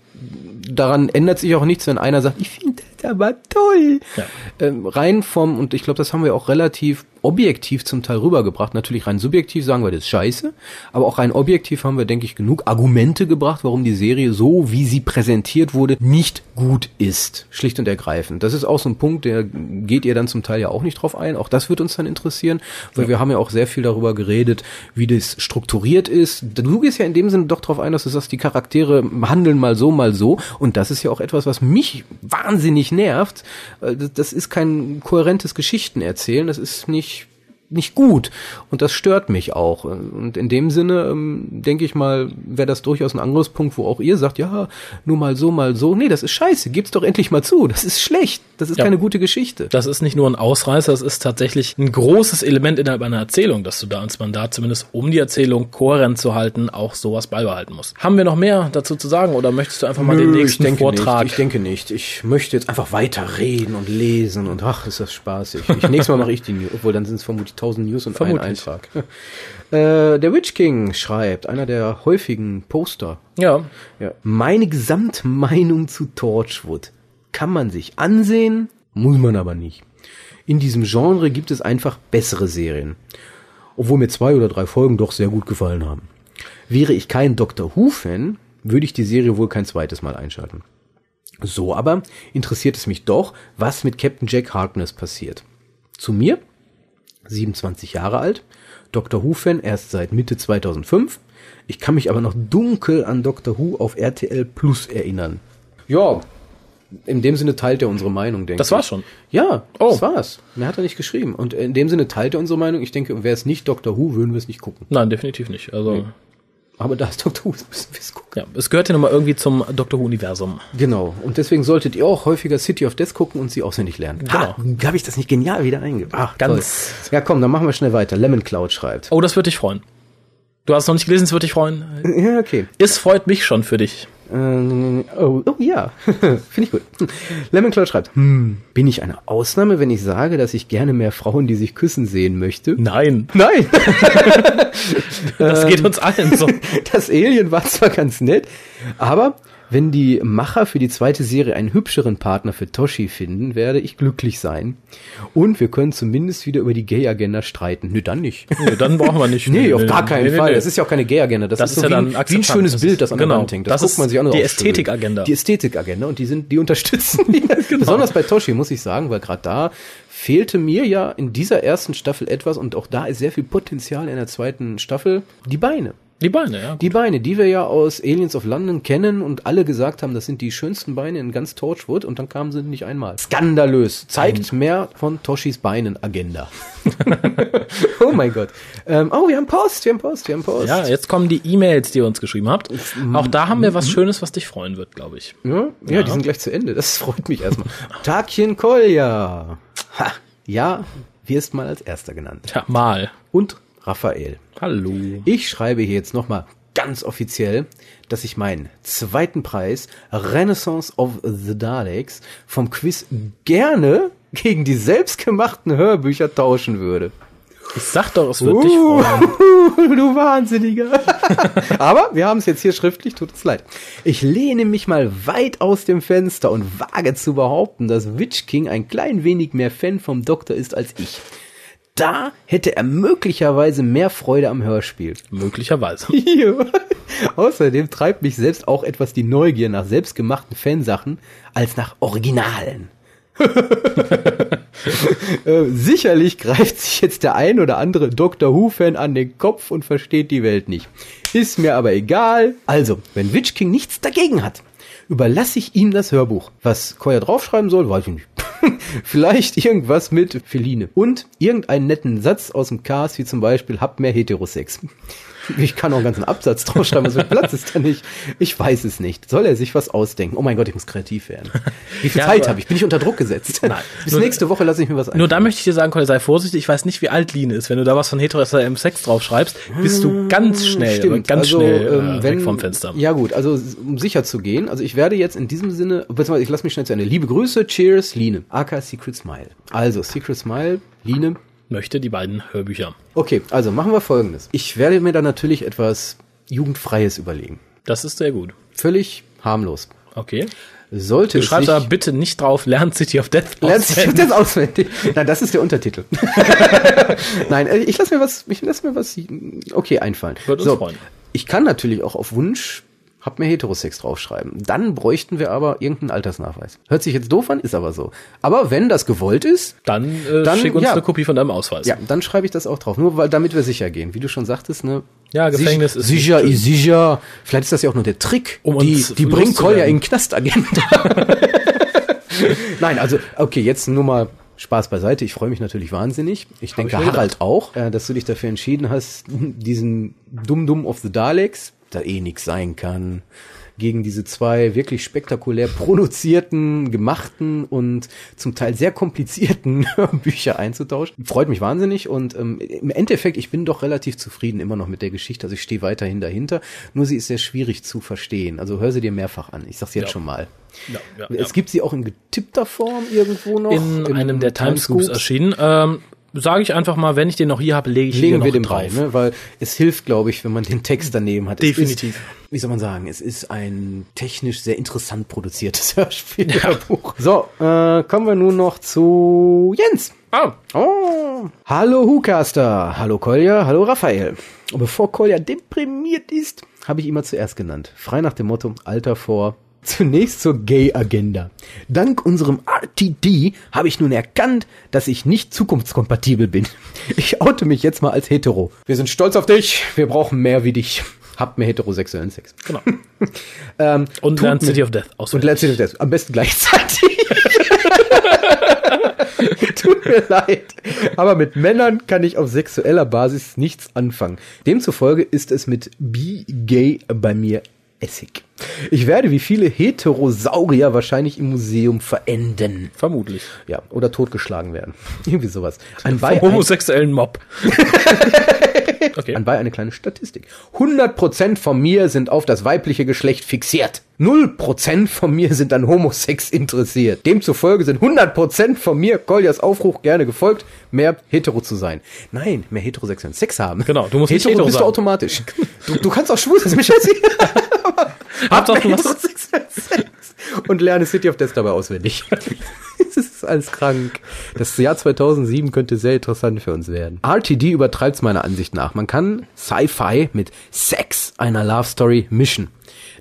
Daran ändert sich auch nichts, wenn einer sagt, ich finde aber toll. Ja. Ähm, rein vom, und ich glaube, das haben wir auch relativ objektiv zum Teil rübergebracht. Natürlich rein subjektiv sagen wir, das ist scheiße, aber auch rein objektiv haben wir, denke ich, genug Argumente gebracht, warum die Serie so, wie sie präsentiert wurde, nicht gut ist. Schlicht und ergreifend. Das ist auch so ein Punkt, der geht ihr dann zum Teil ja auch nicht drauf ein. Auch das wird uns dann interessieren, weil wir haben ja auch sehr viel darüber geredet, wie das strukturiert ist. Du gehst ja in dem Sinne doch drauf ein, dass du sagst, die Charaktere handeln mal so, mal so. Und das ist ja auch etwas, was mich wahnsinnig nervt. Äh, Das das ist kein kohärentes Geschichtenerzählen. Das ist nicht nicht gut und das stört mich auch und in dem Sinne ähm, denke ich mal wäre das durchaus ein Angriffspunkt wo auch ihr sagt ja nur mal so mal so nee das ist scheiße gibt's doch endlich mal zu das ist schlecht das ist Ja. keine gute Geschichte Das ist nicht nur ein Ausreißer, das ist tatsächlich ein großes Element innerhalb einer Erzählung, dass du da als Mandat zumindest, um die Erzählung kohärent zu halten, auch sowas beibehalten musst. Haben wir noch mehr dazu zu sagen oder möchtest du einfach mal den Nö, nächsten ich denke Vortrag? Nicht. Ich denke nicht. Ich möchte jetzt einfach weiter reden und lesen und ach, ist das spaßig. Ich, nächstes Mal mache ich die News, obwohl dann sind es vermutlich 1000 News und Vermutlich. ein Eintrag. Äh, der Witch King schreibt, einer der häufigen Poster. ja, Ja. Meine Gesamtmeinung zu Torchwood kann man sich ansehen, muss man aber nicht. In diesem Genre gibt es einfach bessere Serien. Obwohl mir zwei oder drei Folgen doch sehr gut gefallen haben. Wäre ich kein Doctor Who-Fan, würde ich die Serie wohl kein zweites Mal einschalten. So aber interessiert es mich doch, was mit Captain Jack Harkness passiert. Zu mir, 27 Jahre alt, Doctor Who-Fan erst seit Mitte 2005. Ich kann mich aber noch dunkel an Doctor Who auf RTL Plus erinnern. Ja, in dem Sinne teilt er unsere Meinung, denke Das ich. war's schon? Ja, Oh. das war's. Mehr hat er nicht geschrieben. Und in dem Sinne teilt er unsere Meinung. Ich denke, wäre es nicht Doctor Who, würden wir es nicht gucken. nein, definitiv nicht. Also, Aber da ist Doctor Who, müssen wir es gucken. ja, es gehört ja nochmal irgendwie zum Doctor Who-Universum. Genau. Und deswegen solltet ihr auch häufiger City of Death gucken und sie auswendig lernen. Genau. Ha, habe ich das nicht genial wieder eingebracht? Ganz- Toll. Ja, komm, dann machen wir schnell weiter. Lemon Cloud schreibt. Oh, das würde dich freuen. Du hast noch nicht gelesen, es würde dich freuen. Ja, okay. Es freut mich schon für dich. Oh, oh ja, finde ich gut. Hm. Lemon Cloud schreibt, hm, bin ich eine Ausnahme, wenn ich sage, dass ich gerne mehr Frauen, die sich küssen sehen möchte? Nein, Nein, das geht uns allen so. das Alien war zwar ganz nett, aber wenn die Macher für die zweite Serie einen hübscheren Partner für Toshi finden, werde ich glücklich sein. Und wir können zumindest wieder über die Gay-Agenda streiten. Nö, dann nicht. Nee, dann brauchen wir nicht. Nee, auf gar keinen nee, nee, Fall. nee. Das ist ja auch keine Gay-Agenda. Das, Das ist, so ja wie, dann ein, wie ein schönes Das Bild, das an der genau. Wand hängt. Das guckt ist man sich auch nur die. Ästhetikagenda. Die Ästhetikagenda und die sind, die unterstützen wir. Genau. Besonders bei Toshi, muss ich sagen, weil gerade da fehlte mir ja in dieser ersten Staffel etwas und auch da ist sehr viel Potenzial in der zweiten Staffel. Die Beine. Die Beine, ja. Die Beine, die wir ja aus Aliens of London kennen und alle gesagt haben, das sind die schönsten Beine in ganz Torchwood und dann kamen sie nicht einmal. Skandalös. Zeigt mehr von Toshis Beinen Agenda. oh mein Gott. Ähm, oh, wir haben Post, wir haben Post, wir haben Post. Ja, jetzt kommen die E-Mails, die ihr uns geschrieben habt. Auch da haben wir was Schönes, was dich freuen wird, glaube ich. Ja, ja, die sind gleich zu Ende. Das freut mich erstmal. Takien Kolja. Ha, ja, wirst mal als erster genannt. Tja, mal. Und Raphael. Hallo. Ich schreibe hier jetzt nochmal ganz offiziell, dass ich meinen zweiten Preis Renaissance of the Daleks vom Quiz gerne gegen die selbstgemachten Hörbücher tauschen würde. Ich sag doch, es wird dich freuen. du Wahnsinniger. Aber wir haben es jetzt hier schriftlich, tut uns leid. Ich lehne mich mal weit aus dem Fenster und wage zu behaupten, dass Witch King ein klein wenig mehr Fan vom Doktor ist als ich. Da hätte er möglicherweise mehr Freude am Hörspiel. Möglicherweise. Außerdem treibt mich selbst auch etwas die Neugier nach selbstgemachten Fansachen als nach Originalen. äh, sicherlich greift sich jetzt der ein oder andere Doctor Who-Fan an den Kopf und versteht die Welt nicht. Ist mir aber egal. Also, wenn Witch King nichts dagegen hat, überlasse ich ihm das Hörbuch. Was Koya draufschreiben soll, weiß ich nicht. Vielleicht irgendwas mit Feline. Und irgendeinen netten Satz aus dem Cast, wie zum Beispiel, habt mehr Heterosex. Ich kann auch einen ganzen Absatz draufschreiben, also Platz ist da nicht. Ich weiß es nicht. Soll er sich was ausdenken? Oh mein Gott, ich muss kreativ werden. Wie viel Ja, Zeit habe ich? Bin ich unter Druck gesetzt? Nein. Bis Nur- nächste Woche lasse ich mir was ein. Nur da möchte ich dir sagen, Colin, sei vorsichtig. Ich weiß nicht, wie alt Line ist. Wenn du da was von heterosexuellem Sex draufschreibst, bist du ganz schnell, Stimmt. ganz also, schnell äh, ähm, wenn, weg vom Fenster. Ja gut, also um sicher zu gehen, also ich werde jetzt in diesem Sinne, beziehungsweise ich lasse mich schnell zu Ende. Liebe Grüße, Cheers, Line, aka Secret Smile. Also Secret Smile Line. Möchte die beiden Hörbücher. Okay, also machen wir folgendes. Ich werde mir da natürlich etwas Jugendfreies überlegen. Das ist sehr gut. Völlig harmlos. Okay. Sollte Du schreibst aber bitte nicht drauf, Lern City of Death. Lernst du auswendig. das auswendig? Nein, das ist der Untertitel. Nein, äh, ich lasse mir was, ich lass mir was, okay, einfallen. Würde uns freuen. Ich kann natürlich auch auf Wunsch, hab mir Heterosex draufschreiben. Dann bräuchten wir aber irgendeinen Altersnachweis. Hört sich jetzt doof an, ist aber so. Aber wenn das gewollt ist, Dann, äh, Dann, schick uns ja. eine Kopie von deinem Ausweis. ja, dann schreibe ich das auch drauf. Nur weil, damit wir sicher gehen. Wie du schon sagtest, ne? Ja, Gefängnis ist sicher, ist sicher. Vielleicht ist das ja auch nur der Trick. Um die, die bringt Kolja in den Knastagent. Nein, also, okay, jetzt nur mal Spaß beiseite. Ich freue mich natürlich wahnsinnig. Ich denke, ich Harald auch, äh, dass du dich dafür entschieden hast, diesen Dum-Dum of the Daleks, da eh nix sein kann, gegen diese zwei wirklich spektakulär produzierten, gemachten und zum Teil sehr komplizierten Bücher einzutauschen. Freut mich wahnsinnig und ähm, im Endeffekt, ich bin doch relativ zufrieden immer noch mit der Geschichte. Also ich stehe weiterhin dahinter. Nur sie ist sehr schwierig zu verstehen. Also hör sie dir mehrfach an. Ich sag's jetzt Ja. schon mal. Ja, ja, Es gibt sie auch in getippter Form irgendwo noch. in einem der Timescoops. erschienen. Ähm, Sage ich einfach mal, wenn ich den noch hier habe, lege ich Legen den noch wir den drauf. drauf, ne? weil es hilft, glaube ich, wenn man den Text daneben hat. Definitiv. Ist, wie soll man sagen, es ist ein technisch sehr interessant produziertes Hörspielbuch. So, äh, kommen wir nun noch zu Jens. Ah, Oh. Hallo Hucaster, hallo Kolja, hallo Raphael. Und bevor Kolja deprimiert ist, habe ich ihn mal zuerst genannt. Frei nach dem Motto Alter vor. Zunächst zur Gay-Agenda. Dank unserem RTD habe ich nun erkannt, dass ich nicht zukunftskompatibel bin. Ich oute mich jetzt mal als hetero. Wir sind stolz auf dich, wir brauchen mehr wie dich. Habt mehr heterosexuellen Sex. genau. Ähm, Und tut Lern mir- City of Death und auswendig. Let's City of Death. Am besten gleichzeitig. Tut mir leid. Aber mit Männern kann ich auf sexueller Basis nichts anfangen. Demzufolge ist es mit Be Gay bei mir Essig. Ich werde wie viele Heterosaurier wahrscheinlich im Museum verenden. Vermutlich. Ja, oder totgeschlagen werden. Irgendwie sowas. Anbei, Vom homosexuellen Mob. okay. anbei eine kleine Statistik. 100% von mir sind auf das weibliche Geschlecht fixiert. 0% von mir sind an Homosex interessiert. Demzufolge sind 100% von mir Koljas Aufruf gerne gefolgt, mehr hetero zu sein. Nein, mehr heterosexuellen Sex haben. Genau, du musst nicht hetero hetero bist sein. du automatisch. Du, du kannst auch schwul sein, Hab heterosexuellen Sex. Und lerne City of Death dabei auswendig. Das ist alles krank. Das Jahr 2007 könnte sehr interessant für uns werden. RTD übertreibt es meiner Ansicht nach. Man kann Sci-Fi mit Sex einer Love Story mischen.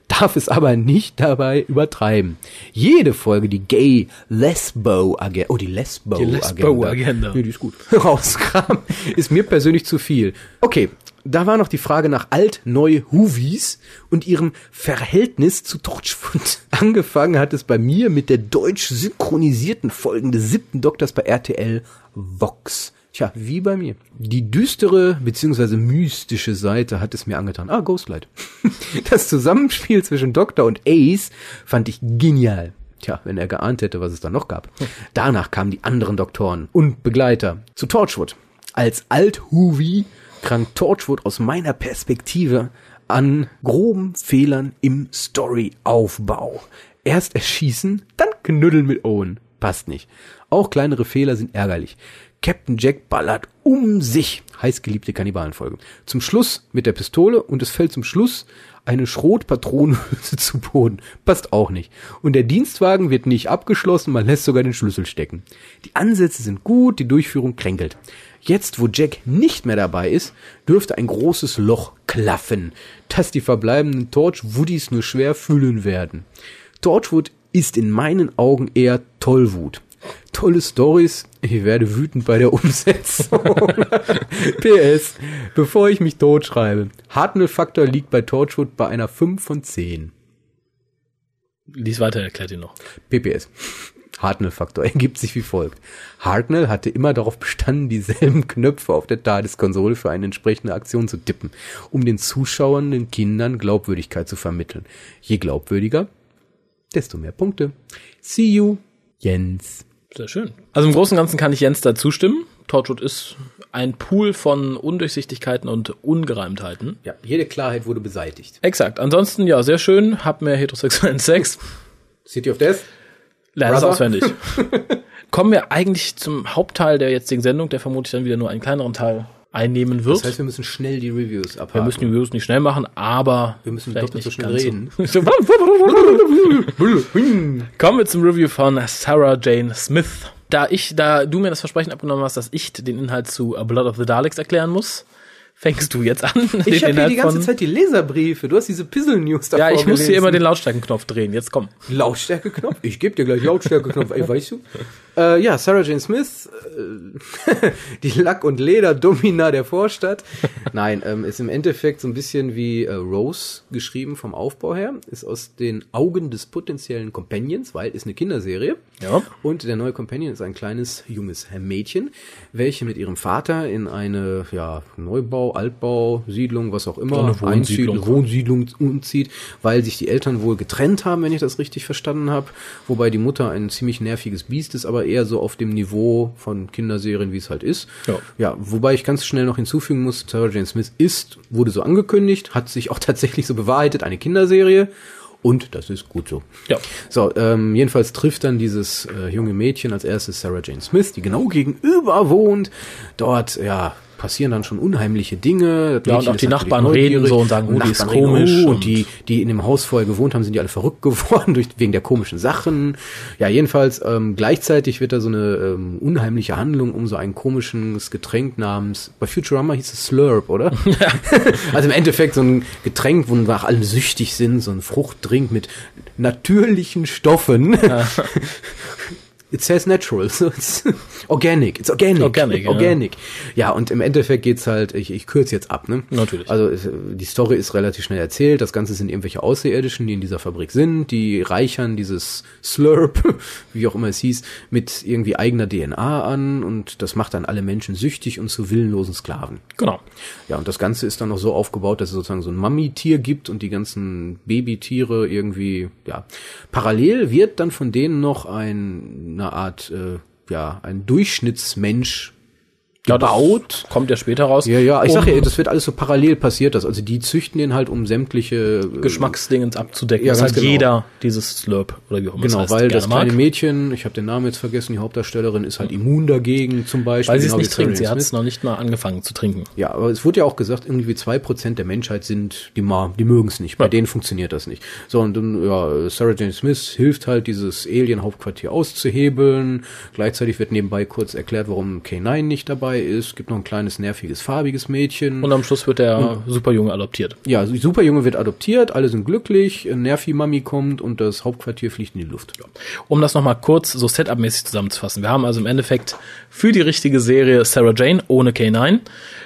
Darf es aber nicht dabei übertreiben. Jede Folge die Gay Lesbo Agenda, oh die Lesbo Die Lesbo-Agenda. Nee, die ist gut. Rauskram ist mir persönlich zu viel. Okay, da war noch die Frage nach alt-neu-Huvis und ihrem Verhältnis zu Torchwood. Angefangen hat es bei mir mit der deutsch synchronisierten Folgen des siebten Doktors bei RTL Vox. Tja, wie bei mir. Die düstere bzw. mystische Seite hat es mir angetan. Ah, Ghostlight. Das Zusammenspiel zwischen Doktor und Ace fand ich genial. Tja, wenn er geahnt hätte, was es da noch gab. Danach kamen die anderen Doktoren und Begleiter zu Torchwood. Als Alt-Huvi krank Torchwood aus meiner Perspektive an groben Fehlern im Storyaufbau. Erst erschießen, dann knuddeln mit Owen. Passt nicht. Auch kleinere Fehler sind ärgerlich. Captain Jack ballert um sich. Heißgeliebte Kannibalenfolge. Zum Schluss mit der Pistole und es fällt zum Schluss eine Schrotpatronenhülse zu Boden. Passt auch nicht. Und der Dienstwagen wird nicht abgeschlossen, man lässt sogar den Schlüssel stecken. Die Ansätze sind gut, die Durchführung kränkelt. Jetzt, wo Jack nicht mehr dabei ist, dürfte ein großes Loch klaffen, das die verbleibenden Torchwoodies nur schwer füllen werden. Torchwood ist in meinen Augen eher Tollwut. Tolle Stories, ich werde wütend bei der Umsetzung. PS, bevor ich mich totschreibe. Hartnell-Faktor liegt bei Torchwood bei einer 5 von 10. Lies weiter, erklärt ihn noch. PPS. Hartnell-Faktor ergibt sich wie folgt. Hartnell hatte immer darauf bestanden, dieselben Knöpfe auf der TARDIS-Konsole für eine entsprechende Aktion zu tippen, um den Zuschauern, den Kindern Glaubwürdigkeit zu vermitteln. Je glaubwürdiger, desto mehr Punkte. See you, Jens. Sehr schön. Also im Großen und Ganzen kann ich Jens da zustimmen. Torchwood ist ein Pool von Undurchsichtigkeiten und Ungereimtheiten. Ja, jede Klarheit wurde beseitigt. Exakt. Ansonsten, ja, sehr schön. Hab mehr heterosexuellen Sex. City of Death? Lern es auswendig. kommen wir eigentlich zum Hauptteil der jetzigen Sendung, der vermutlich dann wieder nur einen kleineren Teil einnehmen wird. Das heißt, wir müssen schnell die Reviews abhaken. wir müssen die Reviews nicht schnell machen, aber Wir müssen vielleicht doppelt so nicht schnell reden. Kommen wir zum Review von Sarah Jane Smith. Da ich, da du mir das Versprechen abgenommen hast, dass ich den Inhalt zu A Blood of the Daleks erklären muss, fängst du jetzt an. Ich habe hier die ganze Zeit die Leserbriefe. Du hast diese Pizzle-News davor Ja, ich muss hier immer den. Lautstärkenknopf drehen. Jetzt komm. Lautstärke-Knopf? Ich gebe dir gleich Lautstärke-Knopf, ey, weißt du? Äh, ja, Sarah Jane Smith, äh, die Lack- und Leder-Domina der Vorstadt. Nein, ähm, ist im Endeffekt so ein bisschen wie äh, Rose geschrieben vom Aufbau her. Ist aus den Augen des potenziellen Companions, weil ist eine Kinderserie. Ja. Und der neue Companion ist ein kleines, junges Mädchen, welche mit ihrem Vater in eine ja, Neubau, Altbau, Siedlung, was auch immer, Eine Wohnsiedlung. Wohnsiedlung umzieht, weil sich die Eltern wohl getrennt haben, wenn ich das richtig verstanden habe. Wobei die Mutter ein ziemlich nerviges Biest ist, aber eher so auf dem Niveau von Kinderserien, wie es halt ist. Ja. ja, wobei ich ganz schnell noch hinzufügen muss, Sarah Jane Smith ist, wurde so angekündigt, hat sich auch tatsächlich so bewahrheitet, eine Kinderserie. Und das ist gut so. Ja. So, ähm, jedenfalls trifft dann dieses äh, junge Mädchen als erstes Sarah Jane Smith, die genau gegenüber wohnt. Dort, ja, passieren dann schon unheimliche Dinge. Das Ja, und auch die Nachbarn reden so und sagen, Und oh, die ist komisch oh, und- und die, die in dem Haus vorher gewohnt haben, sind die alle verrückt geworden durch, wegen der komischen Sachen. Ja, jedenfalls, ähm, gleichzeitig wird da so eine ähm, unheimliche Handlung um so ein komisches Getränk namens, bei Futurama hieß es Slurp, oder? also im Endeffekt so ein Getränk, wonach alle süchtig sind, so ein Fruchtdrink mit natürlichen Stoffen. It says natural, so it's organic, it's organic. Organic, ja. organic. Ja, und im Endeffekt geht's halt, ich, ich kürze jetzt ab, ne? Natürlich. Also die Story ist relativ schnell erzählt. Das Ganze sind irgendwelche Außerirdischen, die in dieser Fabrik sind. Die reichern dieses Slurp, wie auch immer es hieß, mit irgendwie eigener DNA an und das macht dann alle Menschen süchtig und zu willenlosen Sklaven. Genau. Ja, und das Ganze ist dann noch so aufgebaut, dass es sozusagen so ein Mami-Tier gibt und die ganzen Babytiere irgendwie, ja. Parallel wird dann von denen noch ein, eine Art, äh, ja, ein Durchschnittsmensch gebaut. Kommt ja später raus. Ja, ja, ich um sag ja, das wird alles so parallel passiert, das. Also die züchten den halt, um sämtliche äh, Geschmacksdingens abzudecken. Ja, dass ganz halt genau. jeder dieses Slurp oder wie auch immer Genau, es heißt, weil das kleine mag. Mädchen, ich habe den Namen jetzt vergessen, die Hauptdarstellerin ist halt immun dagegen zum Beispiel. Weil sie es genau nicht trinkt. Sie hat es noch nicht mal angefangen zu trinken. Ja, aber es wurde ja auch gesagt, irgendwie zwei Prozent der Menschheit sind, die, ma- die mögen es nicht. Bei Ja. denen funktioniert das nicht. So, und dann, ja, Sarah Jane Smith hilft halt, dieses Alien-Hauptquartier auszuhebeln. Gleichzeitig wird nebenbei kurz erklärt, warum K9 nicht dabei ist. Gibt noch ein kleines, nerviges, farbiges Mädchen. Und am Schluss wird der Superjunge adoptiert. ja, Superjunge wird adoptiert, alle sind glücklich, Nervi-Mami kommt und das Hauptquartier fliegt in die Luft. Um das nochmal kurz so Setup-mäßig zusammenzufassen. Wir haben also im Endeffekt für die richtige Serie Sarah Jane ohne K9.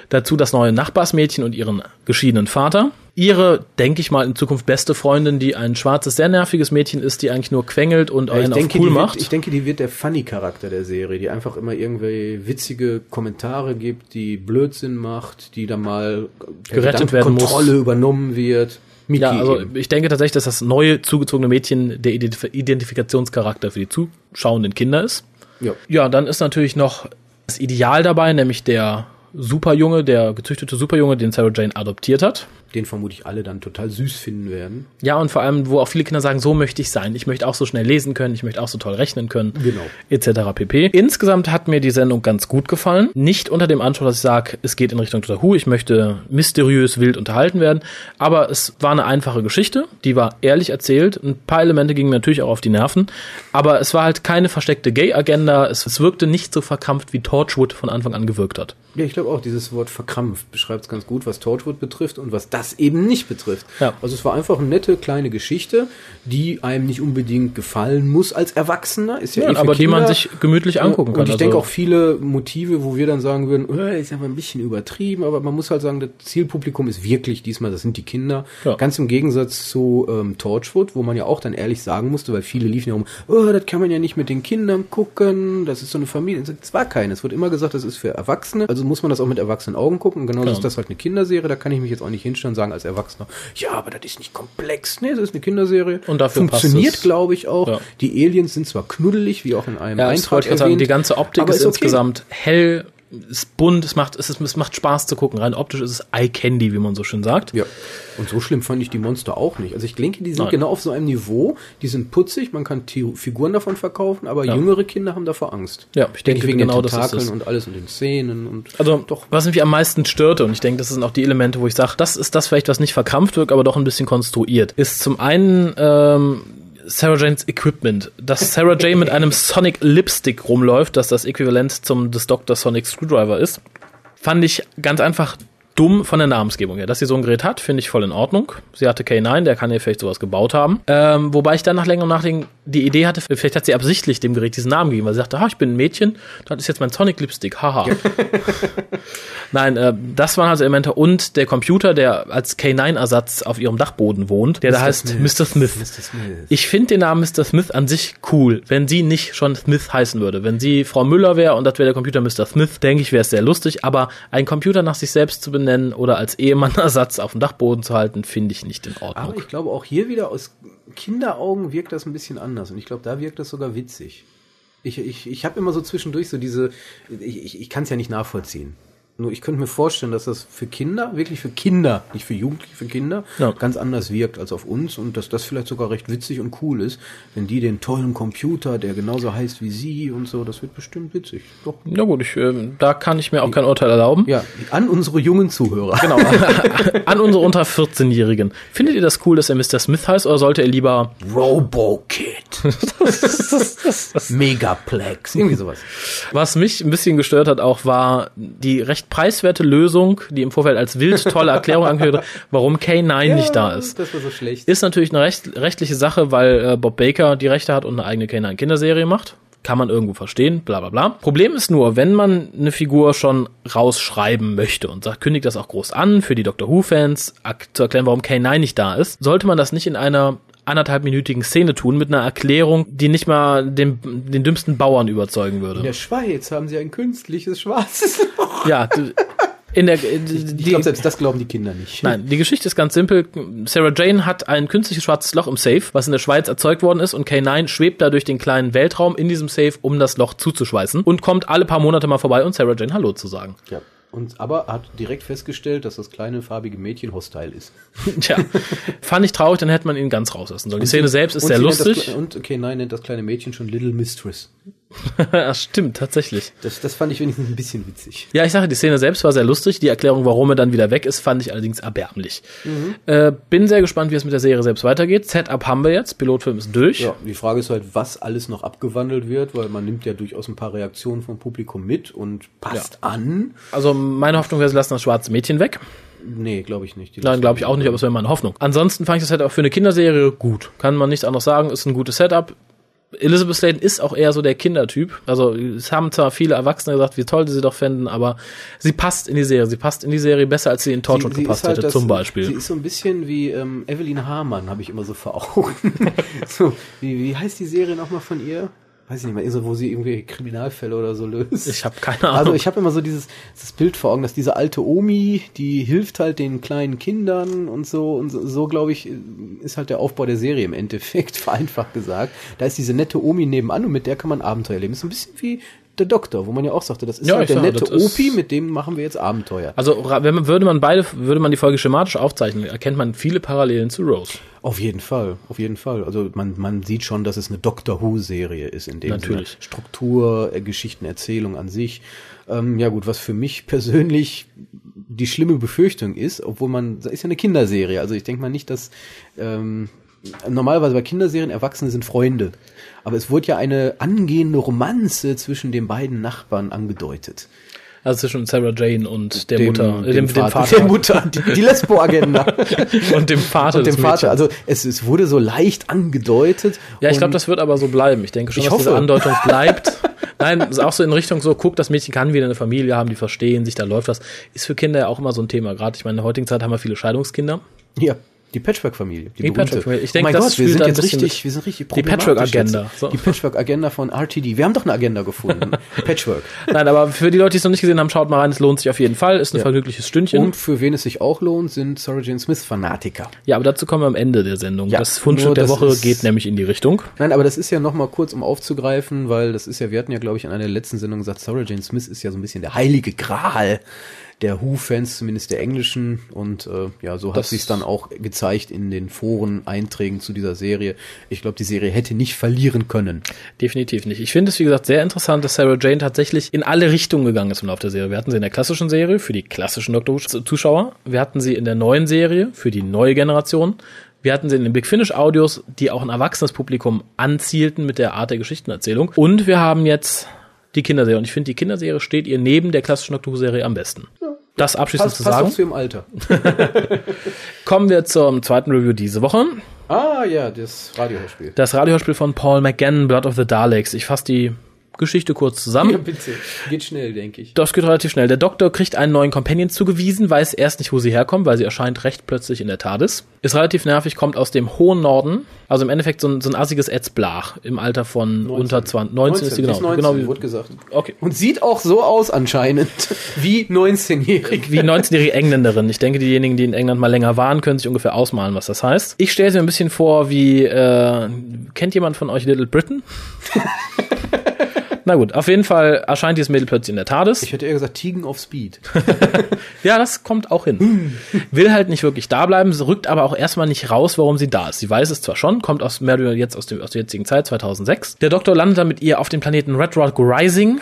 Dazu das neue Nachbarsmädchen und ihren geschiedenen Vater. Ihre, denke ich mal, in Zukunft beste Freundin, die ein schwarzes, sehr nerviges Mädchen ist, die eigentlich nur quengelt und ich, einen denke, auf cool macht. Wird, ich denke, die wird der Funny-Charakter der Serie, die einfach immer irgendwie witzige Kommentare gibt, die Blödsinn macht, die dann mal Gerettet werden muss. Kontrolle übernommen wird. Miki ja, also eben. ich denke tatsächlich, dass das neue zugezogene Mädchen der Identif Identifikationscharakter für die zuschauenden Kinder ist. ja. Ja, dann ist natürlich noch das Ideal dabei, nämlich der Superjunge, der gezüchtete Superjunge, den Sarah Jane adoptiert hat. Den vermutlich alle dann total süß finden werden. Ja, und vor allem, wo auch viele Kinder sagen, so möchte ich sein. Ich möchte auch so schnell lesen können, ich möchte auch so toll rechnen können. Genau. Etc. pp. Insgesamt hat mir die Sendung ganz gut gefallen. Nicht unter dem Anspruch, dass ich sage, es geht in Richtung Doctor Who, ich möchte mysteriös wild unterhalten werden. Aber es war eine einfache Geschichte, die war ehrlich erzählt. Ein paar Elemente gingen mir natürlich auch auf die Nerven. Aber es war halt keine versteckte Gay-Agenda. Es, es wirkte nicht so verkrampft, wie Torchwood von Anfang an gewirkt hat. Ja, ich glaube auch, dieses Wort verkrampft beschreibt es ganz gut, was Torchwood betrifft und was das eben nicht betrifft. Ja. Also es war einfach eine nette kleine Geschichte, die einem nicht unbedingt gefallen muss als Erwachsener. Ist ja, Ja, eh aber die man Kinder. sich gemütlich angucken kann. Und ich Also- denke auch viele Motive, wo wir dann sagen würden, äh, ist aber ein bisschen übertrieben, aber man muss halt sagen, das Zielpublikum ist wirklich diesmal, das sind die Kinder. Ja. Ganz im Gegensatz zu ähm, Torchwood, wo man ja auch dann ehrlich sagen musste, weil viele liefen ja um, oh, das kann man ja nicht mit den Kindern gucken, das ist so eine Familie. Es war keine. Es wird immer gesagt, das ist für Erwachsene. Also muss man das auch mit erwachsenen Augen gucken. Und genauso Genau. ist das halt eine Kinderserie. Da kann ich mich jetzt auch nicht hinstellen und sagen als Erwachsener, ja, aber das ist nicht komplex. Nee, das ist eine Kinderserie. Und dafür Funktioniert, glaube ich, auch. Ja. Die Aliens sind zwar knuddelig, wie auch in einem Ja, Eintrag gerade sagen, erwähnt, die ganze Optik aber ist, okay. insgesamt hell, ist bunt, es macht, es, ist, es macht Spaß zu gucken. Rein optisch ist es Eye Candy, wie man so schön sagt. Ja. Und so schlimm fand ich die Monster auch nicht. Also ich denke, die sind Nein. genau auf so einem Niveau. Die sind putzig, man kann Figuren davon verkaufen, aber Ja. jüngere Kinder haben davor Angst. Ja, ich denke, wegen genau den das ist Tentakeln es. und alles und den Szenen und Also, was mich am meisten störte, und ich denke, das sind auch die Elemente, wo ich sage, das ist das vielleicht, was nicht verkrampft wirkt, aber doch ein bisschen konstruiert, ist zum einen ähm, Sarah Janes Equipment. Dass Sarah Jane mit einem Sonic Lipstick rumläuft, dass das Äquivalent zum des Dr. Sonic Screwdriver ist, fand ich ganz einfach dumm von der Namensgebung her. Dass sie so ein Gerät hat, finde ich voll in Ordnung. Sie hatte K9, der kann ihr vielleicht sowas gebaut haben. Ähm, wobei ich dann nach längerem Nachdenken die Idee hatte, vielleicht hat sie absichtlich dem Gerät diesen Namen gegeben, weil sie sagte, ha, ich bin ein Mädchen, das ist jetzt mein Sonic Lipstick, haha. Nein, äh, das waren also Elemente und der Computer, der als K9-Ersatz auf ihrem Dachboden wohnt, der da heißt Mr. Smith. Mr. Smith. Ich finde den Namen Mr. Smith an sich cool, wenn sie nicht schon Smith heißen würde. Wenn sie Frau Müller wäre und das wäre der Computer Mr. Smith, denke ich, wäre es sehr lustig. Aber einen Computer nach sich selbst zu benennen oder als Ehemann-Ersatz auf dem Dachboden zu halten, finde ich nicht in Ordnung. Aber ich glaube, auch hier wieder aus Kinderaugen wirkt das ein bisschen anders. Und ich glaube, da wirkt das sogar witzig. Ich, ich, ich habe immer so zwischendurch so diese, ich, ich, ich kann es ja nicht nachvollziehen. Nur ich könnte mir vorstellen, dass das für Kinder, wirklich für Kinder, nicht für Jugendliche, für Kinder, Ja. ganz anders wirkt als auf uns und dass das vielleicht sogar recht witzig und cool ist, wenn die den tollen Computer, der genauso heißt wie sie und so, das wird bestimmt witzig. Doch. Na gut, ich, ähm, da kann ich mir auch kein Urteil erlauben. Ja, an unsere jungen Zuhörer. Genau. An unsere unter 14-Jährigen. Findet ihr das cool, dass er Mr. Smith heißt oder sollte er lieber Robo-Kid. Megaplex. Irgendwie sowas. Was mich ein bisschen gestört hat auch, war die recht preiswerte Lösung, die im Vorfeld als wild tolle Erklärung angehört hat, warum K9 nicht da ist. Das war so schlecht. Ist natürlich eine recht, rechtliche Sache, weil äh, Bob Baker die Rechte hat und eine eigene K9-Kinderserie macht. Kann man irgendwo verstehen, bla bla bla. Problem ist nur, wenn man eine Figur schon rausschreiben möchte und sagt, kündigt das auch groß an für die Doctor Who-Fans, zu erklären, warum K9 nicht da ist, sollte man das nicht in einer anderthalbminütigen Szene tun mit einer Erklärung, die nicht mal den, den dümmsten Bauern überzeugen würde. In der Schweiz haben sie ein künstliches schwarzes Loch. Ja, in der die, Ich glaube, selbst das glauben die Kinder nicht. Nein, die Geschichte ist ganz simpel. Sarah Jane hat ein künstliches schwarzes Loch im Safe, was in der Schweiz erzeugt worden ist und K9 schwebt da durch den kleinen Weltraum in diesem Safe, um das Loch zuzuschweißen und kommt alle paar Monate mal vorbei und Sarah Jane Hallo zu sagen. Ja. Und, aber hat direkt festgestellt, dass das kleine farbige Mädchen hostile ist. Tja, fand ich traurig, dann hätte man ihn ganz rauslassen sollen. Die Szene selbst ist sehr lustig. Das, und okay, nein, nennt das kleine Mädchen schon Little Mistress. stimmt, tatsächlich. Das, das fand ich wenigstens ein bisschen witzig. Ja, ich sage, die Szene selbst war sehr lustig. Die Erklärung, warum er dann wieder weg ist, fand ich allerdings erbärmlich. Äh, bin sehr gespannt, wie es mit der Serie selbst weitergeht. Setup haben wir jetzt. Pilotfilm ist durch. Ja, die Frage ist halt, was alles noch abgewandelt wird, weil man nimmt ja durchaus ein paar Reaktionen vom Publikum mit und passt an. Also meine Hoffnung wäre, sie lassen das schwarze Mädchen weg. Nee, glaube ich nicht. Die Nein, glaube ich auch nicht, aber es wäre meine Hoffnung. Ansonsten fand ich das Setup für eine Kinderserie gut. Kann man nichts anderes sagen, ist ein gutes Setup. Elizabeth Sladen ist auch eher so der Kindertyp. Also es haben zwar viele Erwachsene gesagt, wie toll sie sie doch fänden, aber sie passt in die Serie. Sie passt in die Serie besser, als sie in Torchwood Sie- sie gepasst halt hätte, das- zum Sie Beispiel. ist so ein bisschen wie ähm, Evelyn Hamann, habe ich immer so vor Augen. so, wie, wie heißt die Serie nochmal von ihr? Weiß ich nicht mehr, so, wo sie irgendwie Kriminalfälle oder so löst. Ich habe keine Ahnung. Also ich habe immer so dieses das Bild vor Augen, dass diese alte Omi, die hilft halt den kleinen Kindern und so und so, so glaube ich, ist halt der Aufbau der Serie im Endeffekt, vereinfacht gesagt. Da ist diese nette Omi nebenan und mit der kann man Abenteuer erleben. Ist so ein bisschen wie der Doktor, wo man ja auch sagte, das ist Ja, halt der sag, nette Opi, mit dem machen wir jetzt Abenteuer. also wenn man, würde man beide, würde man die Folge schematisch aufzeichnen, erkennt man viele Parallelen zu Rose. Auf jeden Fall, auf jeden Fall. Also man, man sieht schon, dass es eine Doctor Who-Serie ist in dem Natürlich. Sinne. Struktur, äh, Geschichtenerzählung an sich. Ähm, ja gut, was für mich persönlich die schlimme Befürchtung ist, obwohl man, das ist ja eine Kinderserie. Also ich denke mal nicht, dass ähm, normalerweise bei Kinderserien Erwachsene sind Freunde. Aber es wurde ja eine angehende Romanze zwischen den beiden Nachbarn angedeutet. Also zwischen Sarah Jane und der Mutter, äh, dem, dem, Vater, Der Mutter, die, die Lesbo-Agenda. und dem Vater und dem Vater. Also es, es wurde so leicht angedeutet. Ja, ich glaube, das wird aber so bleiben. Ich denke schon, Ich dass diese hoffe. Andeutung bleibt. Nein, ist auch so in Richtung so, guck, das Mädchen kann wieder eine Familie haben, die verstehen sich, da läuft das. Ist für Kinder ja auch immer so ein Thema. Gerade, ich meine, in der heutigen Zeit haben wir viele Scheidungskinder. Ja. Die Patchwork-Familie. Die berühmte. Patchwork-Familie. Ich denke, oh mein das Gott, wir sind jetzt richtig, wir sind richtig Die Patchwork-Agenda. problematisch So. Die Patchwork-Agenda von RTD. Wir haben doch eine Agenda gefunden. Patchwork. Nein, aber für die Leute, die es noch nicht gesehen haben, schaut mal rein, es lohnt sich auf jeden Fall. Ist ein Ja. vergnügliches Stündchen. Und für wen es sich auch lohnt, sind Sarah Jane Smith-Fanatiker. ja, aber dazu kommen wir am Ende der Sendung. Ja, das Fundstück der Woche geht nämlich in die Richtung. Nein, aber das ist ja nochmal kurz, um aufzugreifen, weil das ist ja, wir hatten ja, glaube ich, in einer der letzten Sendungen gesagt, Sarah Jane Smith ist ja so ein bisschen der heilige Gral der Who-Fans, zumindest der englischen. Und äh, ja, so hat sich's dann auch gezeigt in den Foren-Einträgen zu dieser Serie. Ich glaube, die Serie hätte nicht verlieren können. Definitiv nicht. Ich finde es, wie gesagt, sehr interessant, dass Sarah Jane tatsächlich in alle Richtungen gegangen ist im Laufe der Serie. Wir hatten sie in der klassischen Serie für die klassischen Doctor Who-Zuschauer. Wir hatten sie in der neuen Serie für die neue Generation. Wir hatten sie in den Big Finish Audios, die auch ein erwachsenes Publikum anzielten mit der Art der Geschichtenerzählung. Und wir haben jetzt die Kinderserie. Und ich finde, die Kinderserie steht ihr neben der klassischen Doctor am besten. Das abschließend Passt, zu passt sagen. auch zu ihrem Alter. Kommen wir zum zweiten Review diese Woche. ah, ja, das Radiohörspiel. Das Radiohörspiel von Paul McGann, Blood of the Daleks. Ich fasse die Geschichte kurz zusammen. Ja, bitte. Geht schnell, denke ich. Das geht relativ schnell. Der Doktor kriegt einen neuen Companion zugewiesen, weiß erst nicht, wo sie herkommt, weil sie erscheint recht plötzlich in der TARDIS. Ist relativ nervig, kommt aus dem hohen Norden. Also im Endeffekt so ein, so ein assiges Etzblach im Alter von unter 20. 19, ist sie genau. ist 19, genau wie, wurde gesagt. okay. Und sieht auch so aus anscheinend wie 19-jährig. Wie 19-jährige Engländerin. Ich denke, diejenigen, die in England mal länger waren, können sich ungefähr ausmalen, was das heißt. Ich stelle sie mir ein bisschen vor wie, äh, kennt jemand von euch Little Britain? Na gut, auf jeden Fall erscheint dieses Mädel plötzlich in der TARDIS. Ich hätte eher gesagt Tigen auf Speed. Ja, das kommt auch hin. Will halt nicht wirklich da bleiben, rückt aber auch erstmal nicht raus, warum sie da ist. Sie weiß es zwar schon, kommt aus mehr oder jetzt aus, dem, aus der jetzigen Zeit, 2006. Der Doktor landet dann mit ihr auf dem Planeten Red Rock Rising.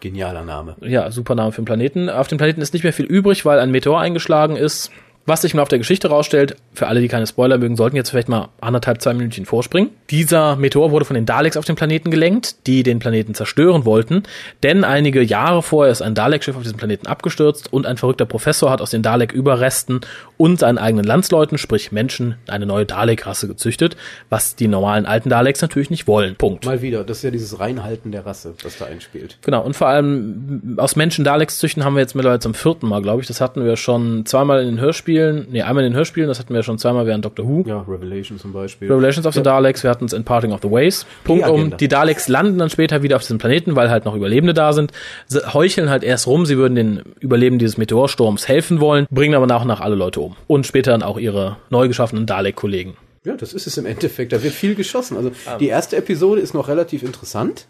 Genialer Name. Ja, super Name für den Planeten. Auf dem Planeten ist nicht mehr viel übrig, weil ein Meteor eingeschlagen ist. Was sich im Laufe der Geschichte rausstellt, für alle, die keine Spoiler mögen, sollten jetzt vielleicht mal anderthalb, zwei Minütchen vorspringen. Dieser Meteor wurde von den Daleks auf den Planeten gelenkt, die den Planeten zerstören wollten, denn einige Jahre vorher ist ein Dalek-Schiff auf diesem Planeten abgestürzt und ein verrückter Professor hat aus den Dalek-Überresten und seinen eigenen Landsleuten, sprich Menschen, eine neue Dalek-Rasse gezüchtet, was die normalen alten Daleks natürlich nicht wollen. Punkt. Mal wieder, das ist ja dieses Reinhalten der Rasse, was da einspielt. Genau, und vor allem aus Menschen Daleks züchten haben wir jetzt mittlerweile zum vierten Mal, glaube ich. Das hatten wir schon zweimal in den Hörspielen, nee, einmal in den Hörspielen, das hatten wir schon zweimal während Doctor Who. Ja, Revelation zum Beispiel. Revelations of the Daleks, wir hatten es in Parting of the Ways. Punkt um, Agenda. die Daleks landen dann später wieder auf diesem Planeten, weil halt noch Überlebende da sind, sie heucheln halt erst rum, sie würden den Überlebenden dieses Meteorsturms helfen wollen, bringen aber nach und nach alle Leute um. Und später dann auch ihre neu geschaffenen Dalek-Kollegen. Ja, das ist es im Endeffekt. Da wird viel geschossen. Also die erste Episode ist noch relativ interessant,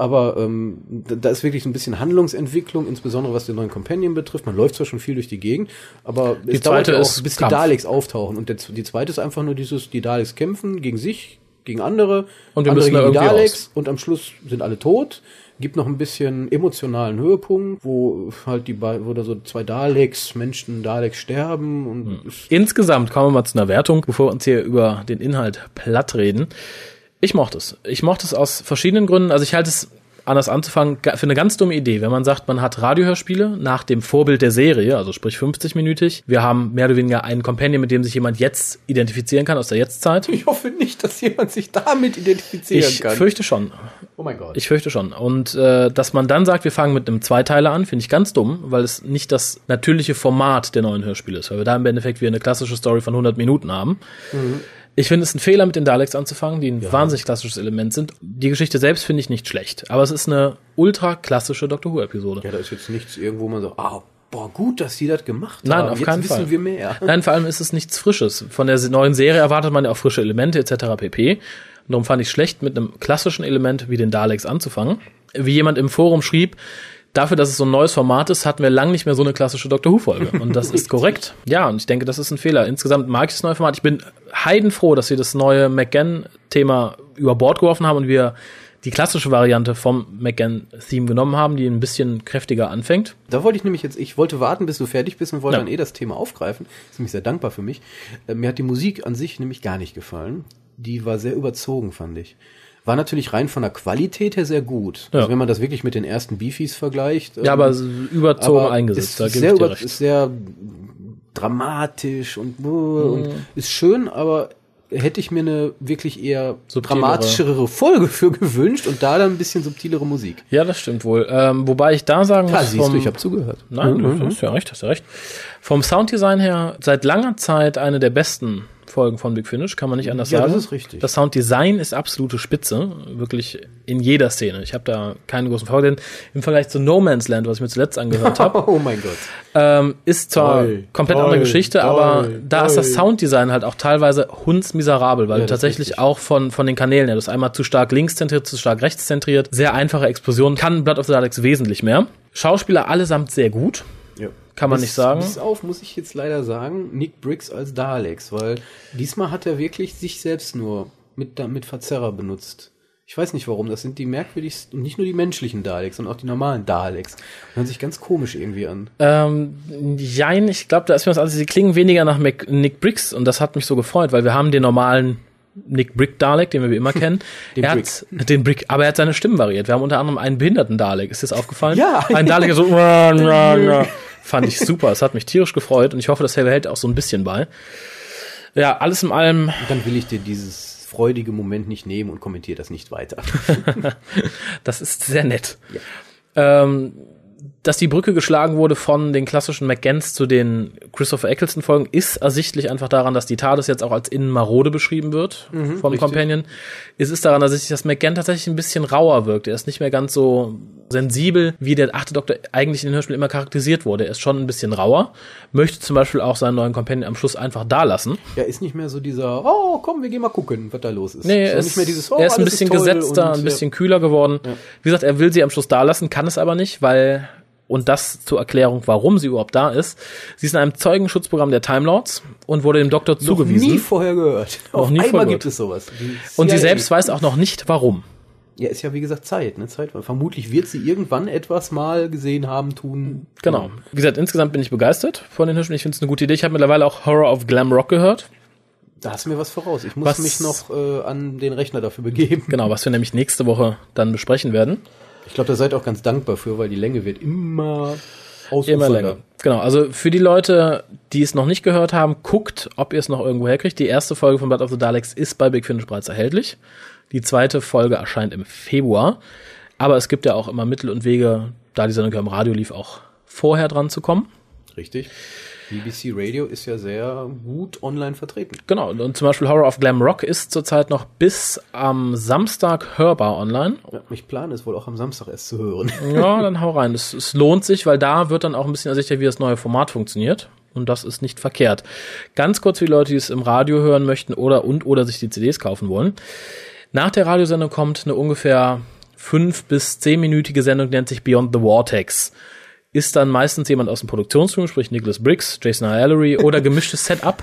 aber ähm, da, da ist wirklich ein bisschen Handlungsentwicklung, insbesondere was den neuen Companion betrifft. Man läuft zwar schon viel durch die Gegend, aber es dauert zweite ja auch, ist bis Kampf. die Daleks auftauchen. Und der, die zweite ist einfach nur dieses, die Daleks kämpfen gegen sich, gegen andere, Und wir andere müssen da gegen die irgendwie Daleks raus. und am Schluss sind alle tot. Gibt noch ein bisschen emotionalen Höhepunkt, wo halt die bei- wo da so zwei Daleks, Menschen Daleks sterben und Hm. es Insgesamt kommen wir mal zu einer Wertung, bevor wir uns hier über den Inhalt platt reden. Ich mochte es. Ich mochte es aus verschiedenen Gründen. Also ich halte es anders anzufangen, für eine ganz dumme Idee. Wenn man sagt, man hat Radiohörspiele nach dem Vorbild der Serie, also sprich 50-minütig. Wir haben mehr oder weniger einen Companion, mit dem sich jemand jetzt identifizieren kann aus der Jetztzeit. Ich hoffe nicht, dass jemand sich damit identifizieren Ich kann. fürchte schon. oh mein Gott. Ich fürchte schon. Und äh, dass man dann sagt, wir fangen mit einem Zweiteiler an, finde ich ganz dumm, weil es nicht das natürliche Format der neuen Hörspiele ist, weil wir da im Endeffekt wieder eine klassische Story von 100 Minuten haben. Ich finde es ein Fehler, mit den Daleks anzufangen, die ein wahnsinnig klassisches Element sind. Die Geschichte selbst finde ich nicht schlecht, aber es ist eine ultra klassische Doctor Who-Episode. ja, da ist jetzt nichts irgendwo man so, ah, boah, gut, dass sie das gemacht Nein, haben. auf Jetzt keinen wissen Fall. wir mehr. Nein, vor allem ist es nichts Frisches. Von der neuen Serie erwartet man ja auch frische Elemente etc. pp. Und darum fand ich schlecht, mit einem klassischen Element wie den Daleks anzufangen. Wie jemand im Forum schrieb, dafür, dass es so ein neues Format ist, hatten wir lang nicht mehr so eine klassische Doctor Who-Folge. Und das ist korrekt. Ja, und ich denke, das ist ein Fehler. Insgesamt mag ich das neue Format. Ich bin heidenfroh, dass sie das neue McGann-Thema über Bord geworfen haben und wir die klassische Variante vom McGann-Theme genommen haben, die ein bisschen kräftiger anfängt. Da wollte ich nämlich jetzt, ich wollte warten, bis du fertig bist und wollte Ja. dann eh das Thema aufgreifen. Ist nämlich sehr dankbar für mich. Äh, Mir hat die Musik an sich nämlich gar nicht gefallen. Die war sehr überzogen, fand ich. War natürlich rein von der Qualität her sehr gut. Ja. Also wenn man das wirklich mit den ersten Beefies vergleicht. Ja, ähm, aber überzogen aber eingesetzt, ist da gebe sehr ich dir recht. Ist sehr dramatisch und, Mhm. und ist schön, aber hätte ich mir eine wirklich eher Subtilere. dramatischere Folge für gewünscht und da dann ein bisschen subtilere Musik. Ja, das stimmt wohl. Ähm, wobei ich da sagen Ja, muss, siehst vom- du, ich habe zugehört. Nein, Mhm. du hast ja recht, hast ja recht. Vom Sounddesign her seit langer Zeit eine der besten Folgen von Big Finish, kann man nicht anders Ja, sagen. das ist richtig. Das Sounddesign ist absolute Spitze, wirklich in jeder Szene. Ich habe da keinen großen Vorteil. Im Vergleich zu No Man's Land, was ich mir zuletzt angehört habe, Oh mein Gott. ähm, ist zwar Toll, komplett toll, andere Geschichte, aber toll, da ist das. Sounddesign halt auch teilweise hundsmiserabel, weil Ja, du das ist tatsächlich auch von, von den Kanälen her, du bist einmal zu stark links zentriert, zu stark rechts zentriert, sehr einfache Explosionen, kann Blood of the Daleks wesentlich mehr. Schauspieler allesamt sehr gut. Kann man bis, nicht sagen. Bis auf, muss ich jetzt leider sagen, Nick Briggs als Daleks, weil diesmal hat er wirklich sich selbst nur mit, mit Verzerrer benutzt. Ich weiß nicht warum, das sind die merkwürdigsten, und nicht nur die menschlichen Daleks, sondern auch die normalen Daleks. Hören sich ganz komisch irgendwie an. Ähm, jein, ich glaube, da ist mir was anderes. Sie klingen weniger nach Mac Nick Briggs und das hat mich so gefreut, weil wir haben den normalen Nick Brick Dalek, den wir wie immer kennen. Den er Brick. hat den Brick, aber er hat seine Stimmen variiert. Wir haben unter anderem einen behinderten Dalek. Ist dir das aufgefallen? Ja. Ein Dalek, der so fand ich super. Es hat mich tierisch gefreut und ich hoffe, das hält auch so ein bisschen bei. Ja, alles in allem Und dann will ich dir dieses freudige Moment nicht nehmen und kommentiere das nicht weiter. Das ist sehr nett. Ähm, dass die Brücke geschlagen wurde von den klassischen McGanns zu den Christopher Eccleston Folgen ist ersichtlich einfach daran, dass die TARDIS jetzt auch als innen marode beschrieben wird vom Companion. Es ist daran ersichtlich, dass McGann tatsächlich ein bisschen rauer wirkt. Er ist nicht mehr ganz so sensibel, wie der achte Doktor eigentlich in den Hörspielen immer charakterisiert wurde. Er ist schon ein bisschen rauer, möchte zum Beispiel auch seinen neuen Companion am Schluss einfach da lassen. ja, ist nicht mehr so dieser, oh, komm, wir gehen mal gucken, was da los ist. Nee, er ist, nicht mehr dieses, oh, er ist ein bisschen toll gesetzter, und, ein ja. bisschen kühler geworden. Wie gesagt, er will sie am Schluss da lassen, kann es aber nicht, weil, und das zur Erklärung, warum sie überhaupt da ist, sie ist in einem Zeugenschutzprogramm der Time Lords und wurde dem Doktor Noch zugewiesen. nie vorher gehört. Noch Auf nie einmal gibt es sowas. Und sie selbst weiß auch noch nicht, warum. Ja, ist ja wie gesagt Zeit, ne? Zeit. Vermutlich wird sie irgendwann etwas mal gesehen haben, tun. Genau. Wie gesagt, insgesamt bin ich begeistert von den Hörspielen. Ich finde es eine gute Idee. Ich habe mittlerweile auch Horror of Glam Rock gehört. Da hast du mir was voraus. Ich muss Was- mich noch äh, an den Rechner dafür begeben. Genau, was wir nämlich nächste Woche dann besprechen werden. Ich glaube, da seid auch ganz dankbar für, weil die Länge wird immer. Immer länger. Genau, also für die Leute, die es noch nicht gehört haben, guckt, ob ihr es noch irgendwo herkriegt. Die erste Folge von Blood of the Daleks ist bei Big Finish bereits erhältlich. Die zweite Folge erscheint im Februar. Aber es gibt ja auch immer Mittel und Wege, da die Sendung ja im Radio lief, auch vorher dran zu kommen. Richtig. BBC Radio ist ja sehr gut online vertreten. Genau, und zum Beispiel Horror of Glam Rock ist zurzeit noch bis am Samstag hörbar online. Ja, ich plane es wohl auch am Samstag erst zu hören. Ja, dann hau rein. Es, es lohnt sich, weil da wird dann auch ein bisschen ersichtlicher, wie das neue Format funktioniert. Und das ist nicht verkehrt. Ganz kurz für die Leute, die es im Radio hören möchten oder und oder sich die CDs kaufen wollen. Nach der Radiosendung kommt eine ungefähr fünf bis zehnminütige Sendung, die nennt sich Beyond the Vortex. Ist dann meistens jemand aus dem Produktionsteam, sprich Nicholas Briggs, Jason Allery oder gemischtes Setup,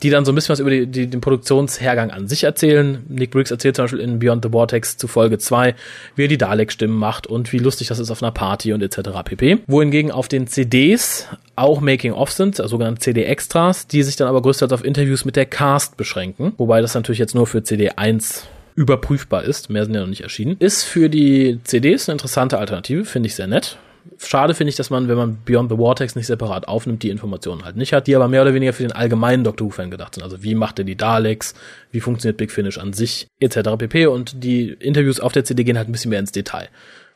die dann so ein bisschen was über die, die, den Produktionshergang an sich erzählen. Nick Briggs erzählt zum Beispiel in Beyond the Vortex zu Folge 2, wie er die Dalek-Stimmen macht und wie lustig das ist auf einer Party und etc. pp. Wohingegen auf den CDs auch Making-of sind, also sogenannte CD-Extras, die sich dann aber größtenteils auf Interviews mit der Cast beschränken. Wobei das natürlich jetzt nur für CD 1 überprüfbar ist. Mehr sind ja noch nicht erschienen. Ist für die CDs eine interessante Alternative, finde ich sehr nett. Schade finde ich, dass man, wenn man Beyond the Vortex nicht separat aufnimmt, die Informationen halt nicht hat, die aber mehr oder weniger für den allgemeinen Doctor Who-Fan gedacht sind. Also wie macht er die Daleks, wie funktioniert Big Finish an sich, etc. pp. Und die Interviews auf der CD gehen halt ein bisschen mehr ins Detail.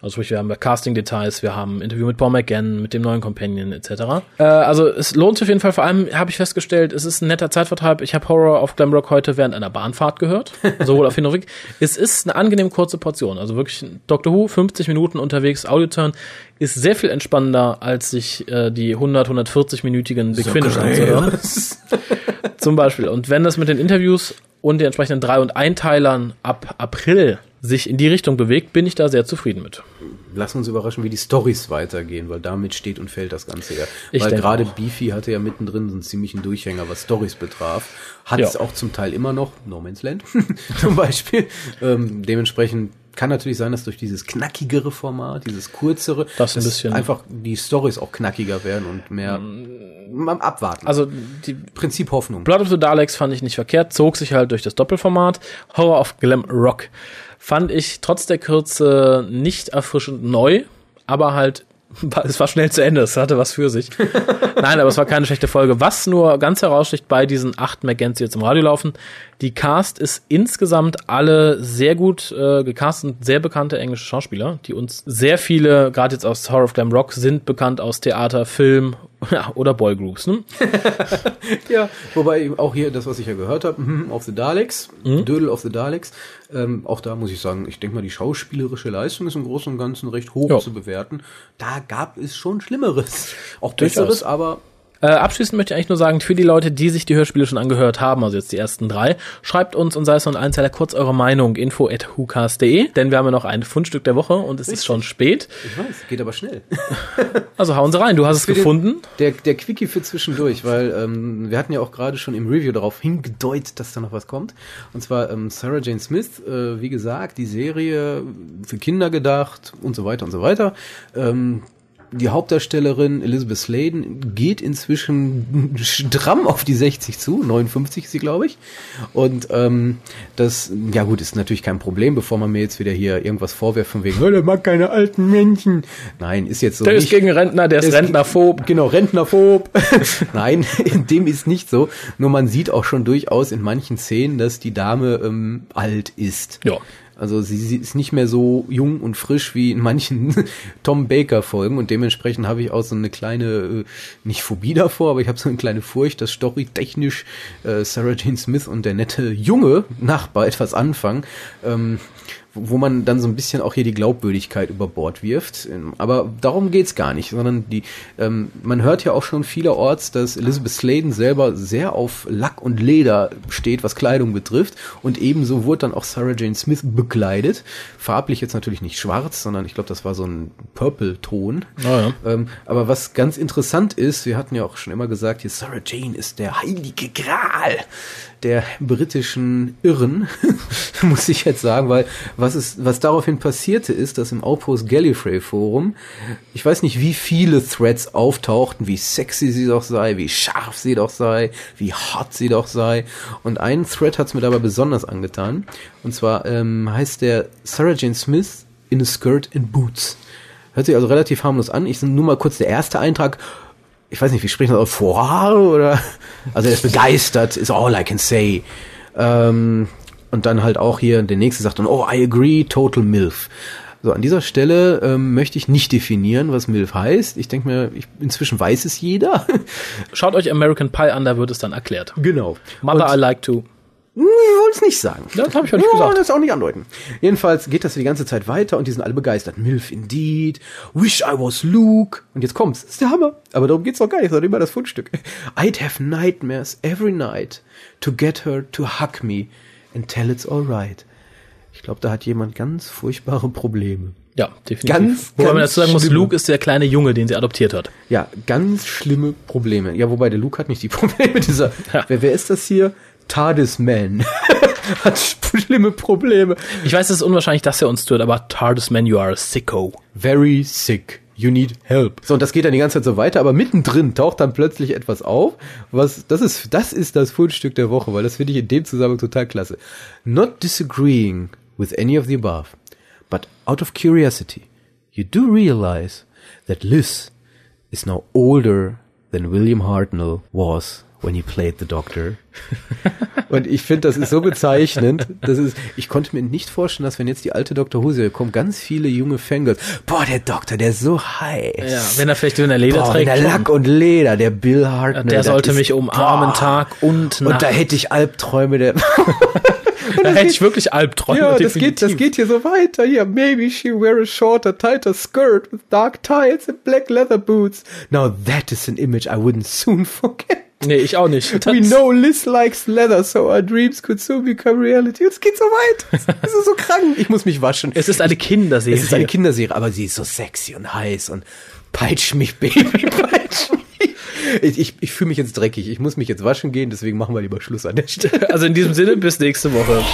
Also sprich, wir haben Casting-Details, wir haben Interview mit Paul McGann, mit dem neuen Companion etc. Äh, also es lohnt sich auf jeden Fall. Vor allem habe ich festgestellt, es ist ein netter Zeitvertreib. Ich habe Horror auf Glamrock heute während einer Bahnfahrt gehört, sowohl auf Hin und. Es ist eine angenehm kurze Portion. Also wirklich Doctor Who, 50 Minuten unterwegs, Audioturn, ist sehr viel entspannender, als sich äh, die 100, 140-minütigen Big Finish anzuhören. Zum Beispiel. Und wenn das mit den Interviews und den entsprechenden Drei- und Einteilern ab April sich in die Richtung bewegt, bin ich da sehr zufrieden mit. Lass uns überraschen, wie die Stories weitergehen, weil damit steht und fällt das Ganze ja. Ich weil gerade auch. Beefy hatte ja mittendrin so einen ziemlichen Durchhänger, was Stories betraf. Hat Ja. es auch zum Teil immer noch, No Man's Land zum Beispiel. Ähm, dementsprechend kann natürlich sein, dass durch dieses knackigere Format, dieses kürzere, Das ein dass bisschen- einfach die Stories auch knackiger werden und mehr mal abwarten. Also die Prinzip Hoffnung. Blood of the Daleks fand ich nicht verkehrt, zog sich halt durch das Doppelformat. Horror of Glam Rock fand ich trotz der Kürze nicht erfrischend neu, aber halt es war schnell zu Ende, es hatte was für sich. Nein, aber es war keine schlechte Folge. Was nur ganz heraussticht bei diesen acht McGants, die jetzt im Radio laufen, die Cast ist insgesamt alle sehr gut äh, gecastet, sehr bekannte englische Schauspieler, die uns sehr viele, gerade jetzt aus Horror of Glam Rock, sind bekannt aus Theater, Film ja, oder Boygroups. Ne? Ja, wobei auch hier das, was ich ja gehört habe, mhm, of the Daleks, Dödel of the Daleks, ähm, auch da muss ich sagen, ich denke mal, die schauspielerische Leistung ist im Großen und Ganzen recht hoch Ja. zu bewerten. Da gab es schon Schlimmeres. Auch. Besseres, aber Äh, abschließend möchte ich eigentlich nur sagen, für die Leute, die sich die Hörspiele schon angehört haben, also jetzt die ersten drei, schreibt uns und sei es nur ein Einzeiler kurz eure Meinung, info at whocast.de, denn wir haben ja noch ein Fundstück der Woche und es ist schon spät. ich weiß, geht aber schnell. Also hauen Sie rein, du hast es Für den- gefunden. Der, der Quickie für zwischendurch, weil ähm, wir hatten ja auch gerade schon im Review darauf hingedeutet, dass da noch was kommt. Und zwar ähm, Sarah Jane Smith, äh, wie gesagt, die Serie für Kinder gedacht und so weiter und so weiter. Ähm, die Hauptdarstellerin Elizabeth Sladen geht inzwischen stramm auf die 60 zu, 59 ist sie, glaube ich. Und ähm, das, ja gut, ist natürlich kein Problem, bevor man mir jetzt wieder hier irgendwas vorwerft von wegen, "Oh, der mag keine alten Menschen. Nein, ist jetzt so Der ist nicht. gegen Rentner, der ist Der Rentnerphob. Genau, Rentnerphob. Nein, dem ist nicht so. Nur man sieht auch schon durchaus in manchen Szenen, dass die Dame ähm, alt ist. Ja. Also sie, sie ist nicht mehr so jung und frisch wie in manchen Tom Baker Folgen und dementsprechend habe ich auch so eine kleine, äh, nicht Phobie davor, aber ich habe so eine kleine Furcht, dass storytechnisch äh, Sarah Jane Smith und der nette junge Nachbar etwas anfangen. Ähm, wo man dann so ein bisschen auch hier die Glaubwürdigkeit über Bord wirft. Ähm, Aber darum geht's gar nicht, sondern die, ähm, man hört ja auch schon vielerorts, dass Elizabeth Sladen selber sehr auf Lack und Leder steht, was Kleidung betrifft. Und ebenso wurde dann auch Sarah Jane Smith bekleidet. Farblich jetzt natürlich nicht schwarz, sondern ich glaube, das war so ein Purple-Ton. Ah, ja. Ähm, aber was ganz interessant ist, wir hatten ja auch schon immer gesagt, hier Sarah Jane ist der heilige Gral der britischen Irren, muss ich jetzt sagen, weil was ist, was daraufhin passierte, ist, dass im Outpost Gallifrey Forum, ich weiß nicht, wie viele Threads auftauchten, wie sexy sie doch sei, wie scharf sie doch sei, wie hot sie doch sei. Und ein Thread hat es mir dabei besonders angetan. Und zwar ähm, heißt der Sarah Jane Smith in a Skirt and Boots. Hört sich also relativ harmlos an. Ich nur mal kurz der erste Eintrag. Ich weiß nicht, wie sprechen wir das? Vor oder? Also er ist begeistert, is all I can say. Ähm, und dann halt auch hier der nächste sagt dann, oh, I agree, total MILF. So, an dieser Stelle ähm, möchte ich nicht definieren, was MILF heißt. Ich denke mir, ich, inzwischen weiß es jeder. Schaut euch American Pie an, da wird es dann erklärt. genau. Mother Und- I like to. Ich wollte es nicht sagen. Das habe ich auch nicht Ja, gesagt. das auch nicht andeuten. Jedenfalls geht das die ganze Zeit weiter und die sind alle begeistert. Milf indeed. Wish I was Luke. Und jetzt kommt's. Das ist der Hammer. Aber darum geht's doch gar nicht, sondern immer das Fundstück. I'd have nightmares every night to get her to hug me and tell it's alright. Ich glaube, da hat jemand ganz furchtbare Probleme. Ja, definitiv. Ganz, Wobei man ganz dazu sagen muss, schlimm. Luke ist der kleine Junge, den sie adoptiert hat. Ja, ganz schlimme Probleme. Ja, wobei der Luke hat nicht die Probleme. Dieser, Ja. wer, wer ist das hier? TARDIS Man. hat schlimme Probleme. Ich weiß, es ist unwahrscheinlich, dass er uns tut, aber TARDIS Man, you are a sicko. very sick. You need help. So, und das geht dann die ganze Zeit so weiter, aber mittendrin taucht dann plötzlich etwas auf, was, das ist, das ist das Fundstück der Woche, weil das finde ich in dem Zusammenhang total klasse. Not disagreeing with any of the above, but out of curiosity, you do realize that Liz is now older than William Hartnell was when he played the Doctor. Und ich finde, das ist so bezeichnend. Das ist, ich konnte mir nicht vorstellen, dass wenn jetzt die alte Dr. Who Serie kommt, ganz viele junge Fangirls, boah, der Doktor, der ist so heiß. Ja, wenn er vielleicht wenn er Leder Boah, trägt. der Lack und Leder, der Bill Hartnell. der sollte ist- mich umarmen boah. Tag und Nacht. Und da hätte ich Albträume, der, da hätte ich wirklich Albträume. ja, das geht, das geht hier so weiter. Hier, maybe she wear a shorter, tighter skirt with dark ties and black leather boots. Now that is an image I wouldn't soon forget. Nee, ich auch nicht. We Das- know Liz likes leather, so our dreams could soon become reality. Es geht so weit. Es ist so krank. Ich muss mich waschen. Es ist eine Kinderserie. Es ist eine Kinderserie, aber sie ist so sexy und heiß und peitsch mich, Baby, peitsch mich. Ich, ich, ich fühle mich jetzt dreckig. Ich muss mich jetzt waschen gehen, deswegen machen wir lieber Schluss an der Stelle. Also in diesem Sinne, bis nächste Woche.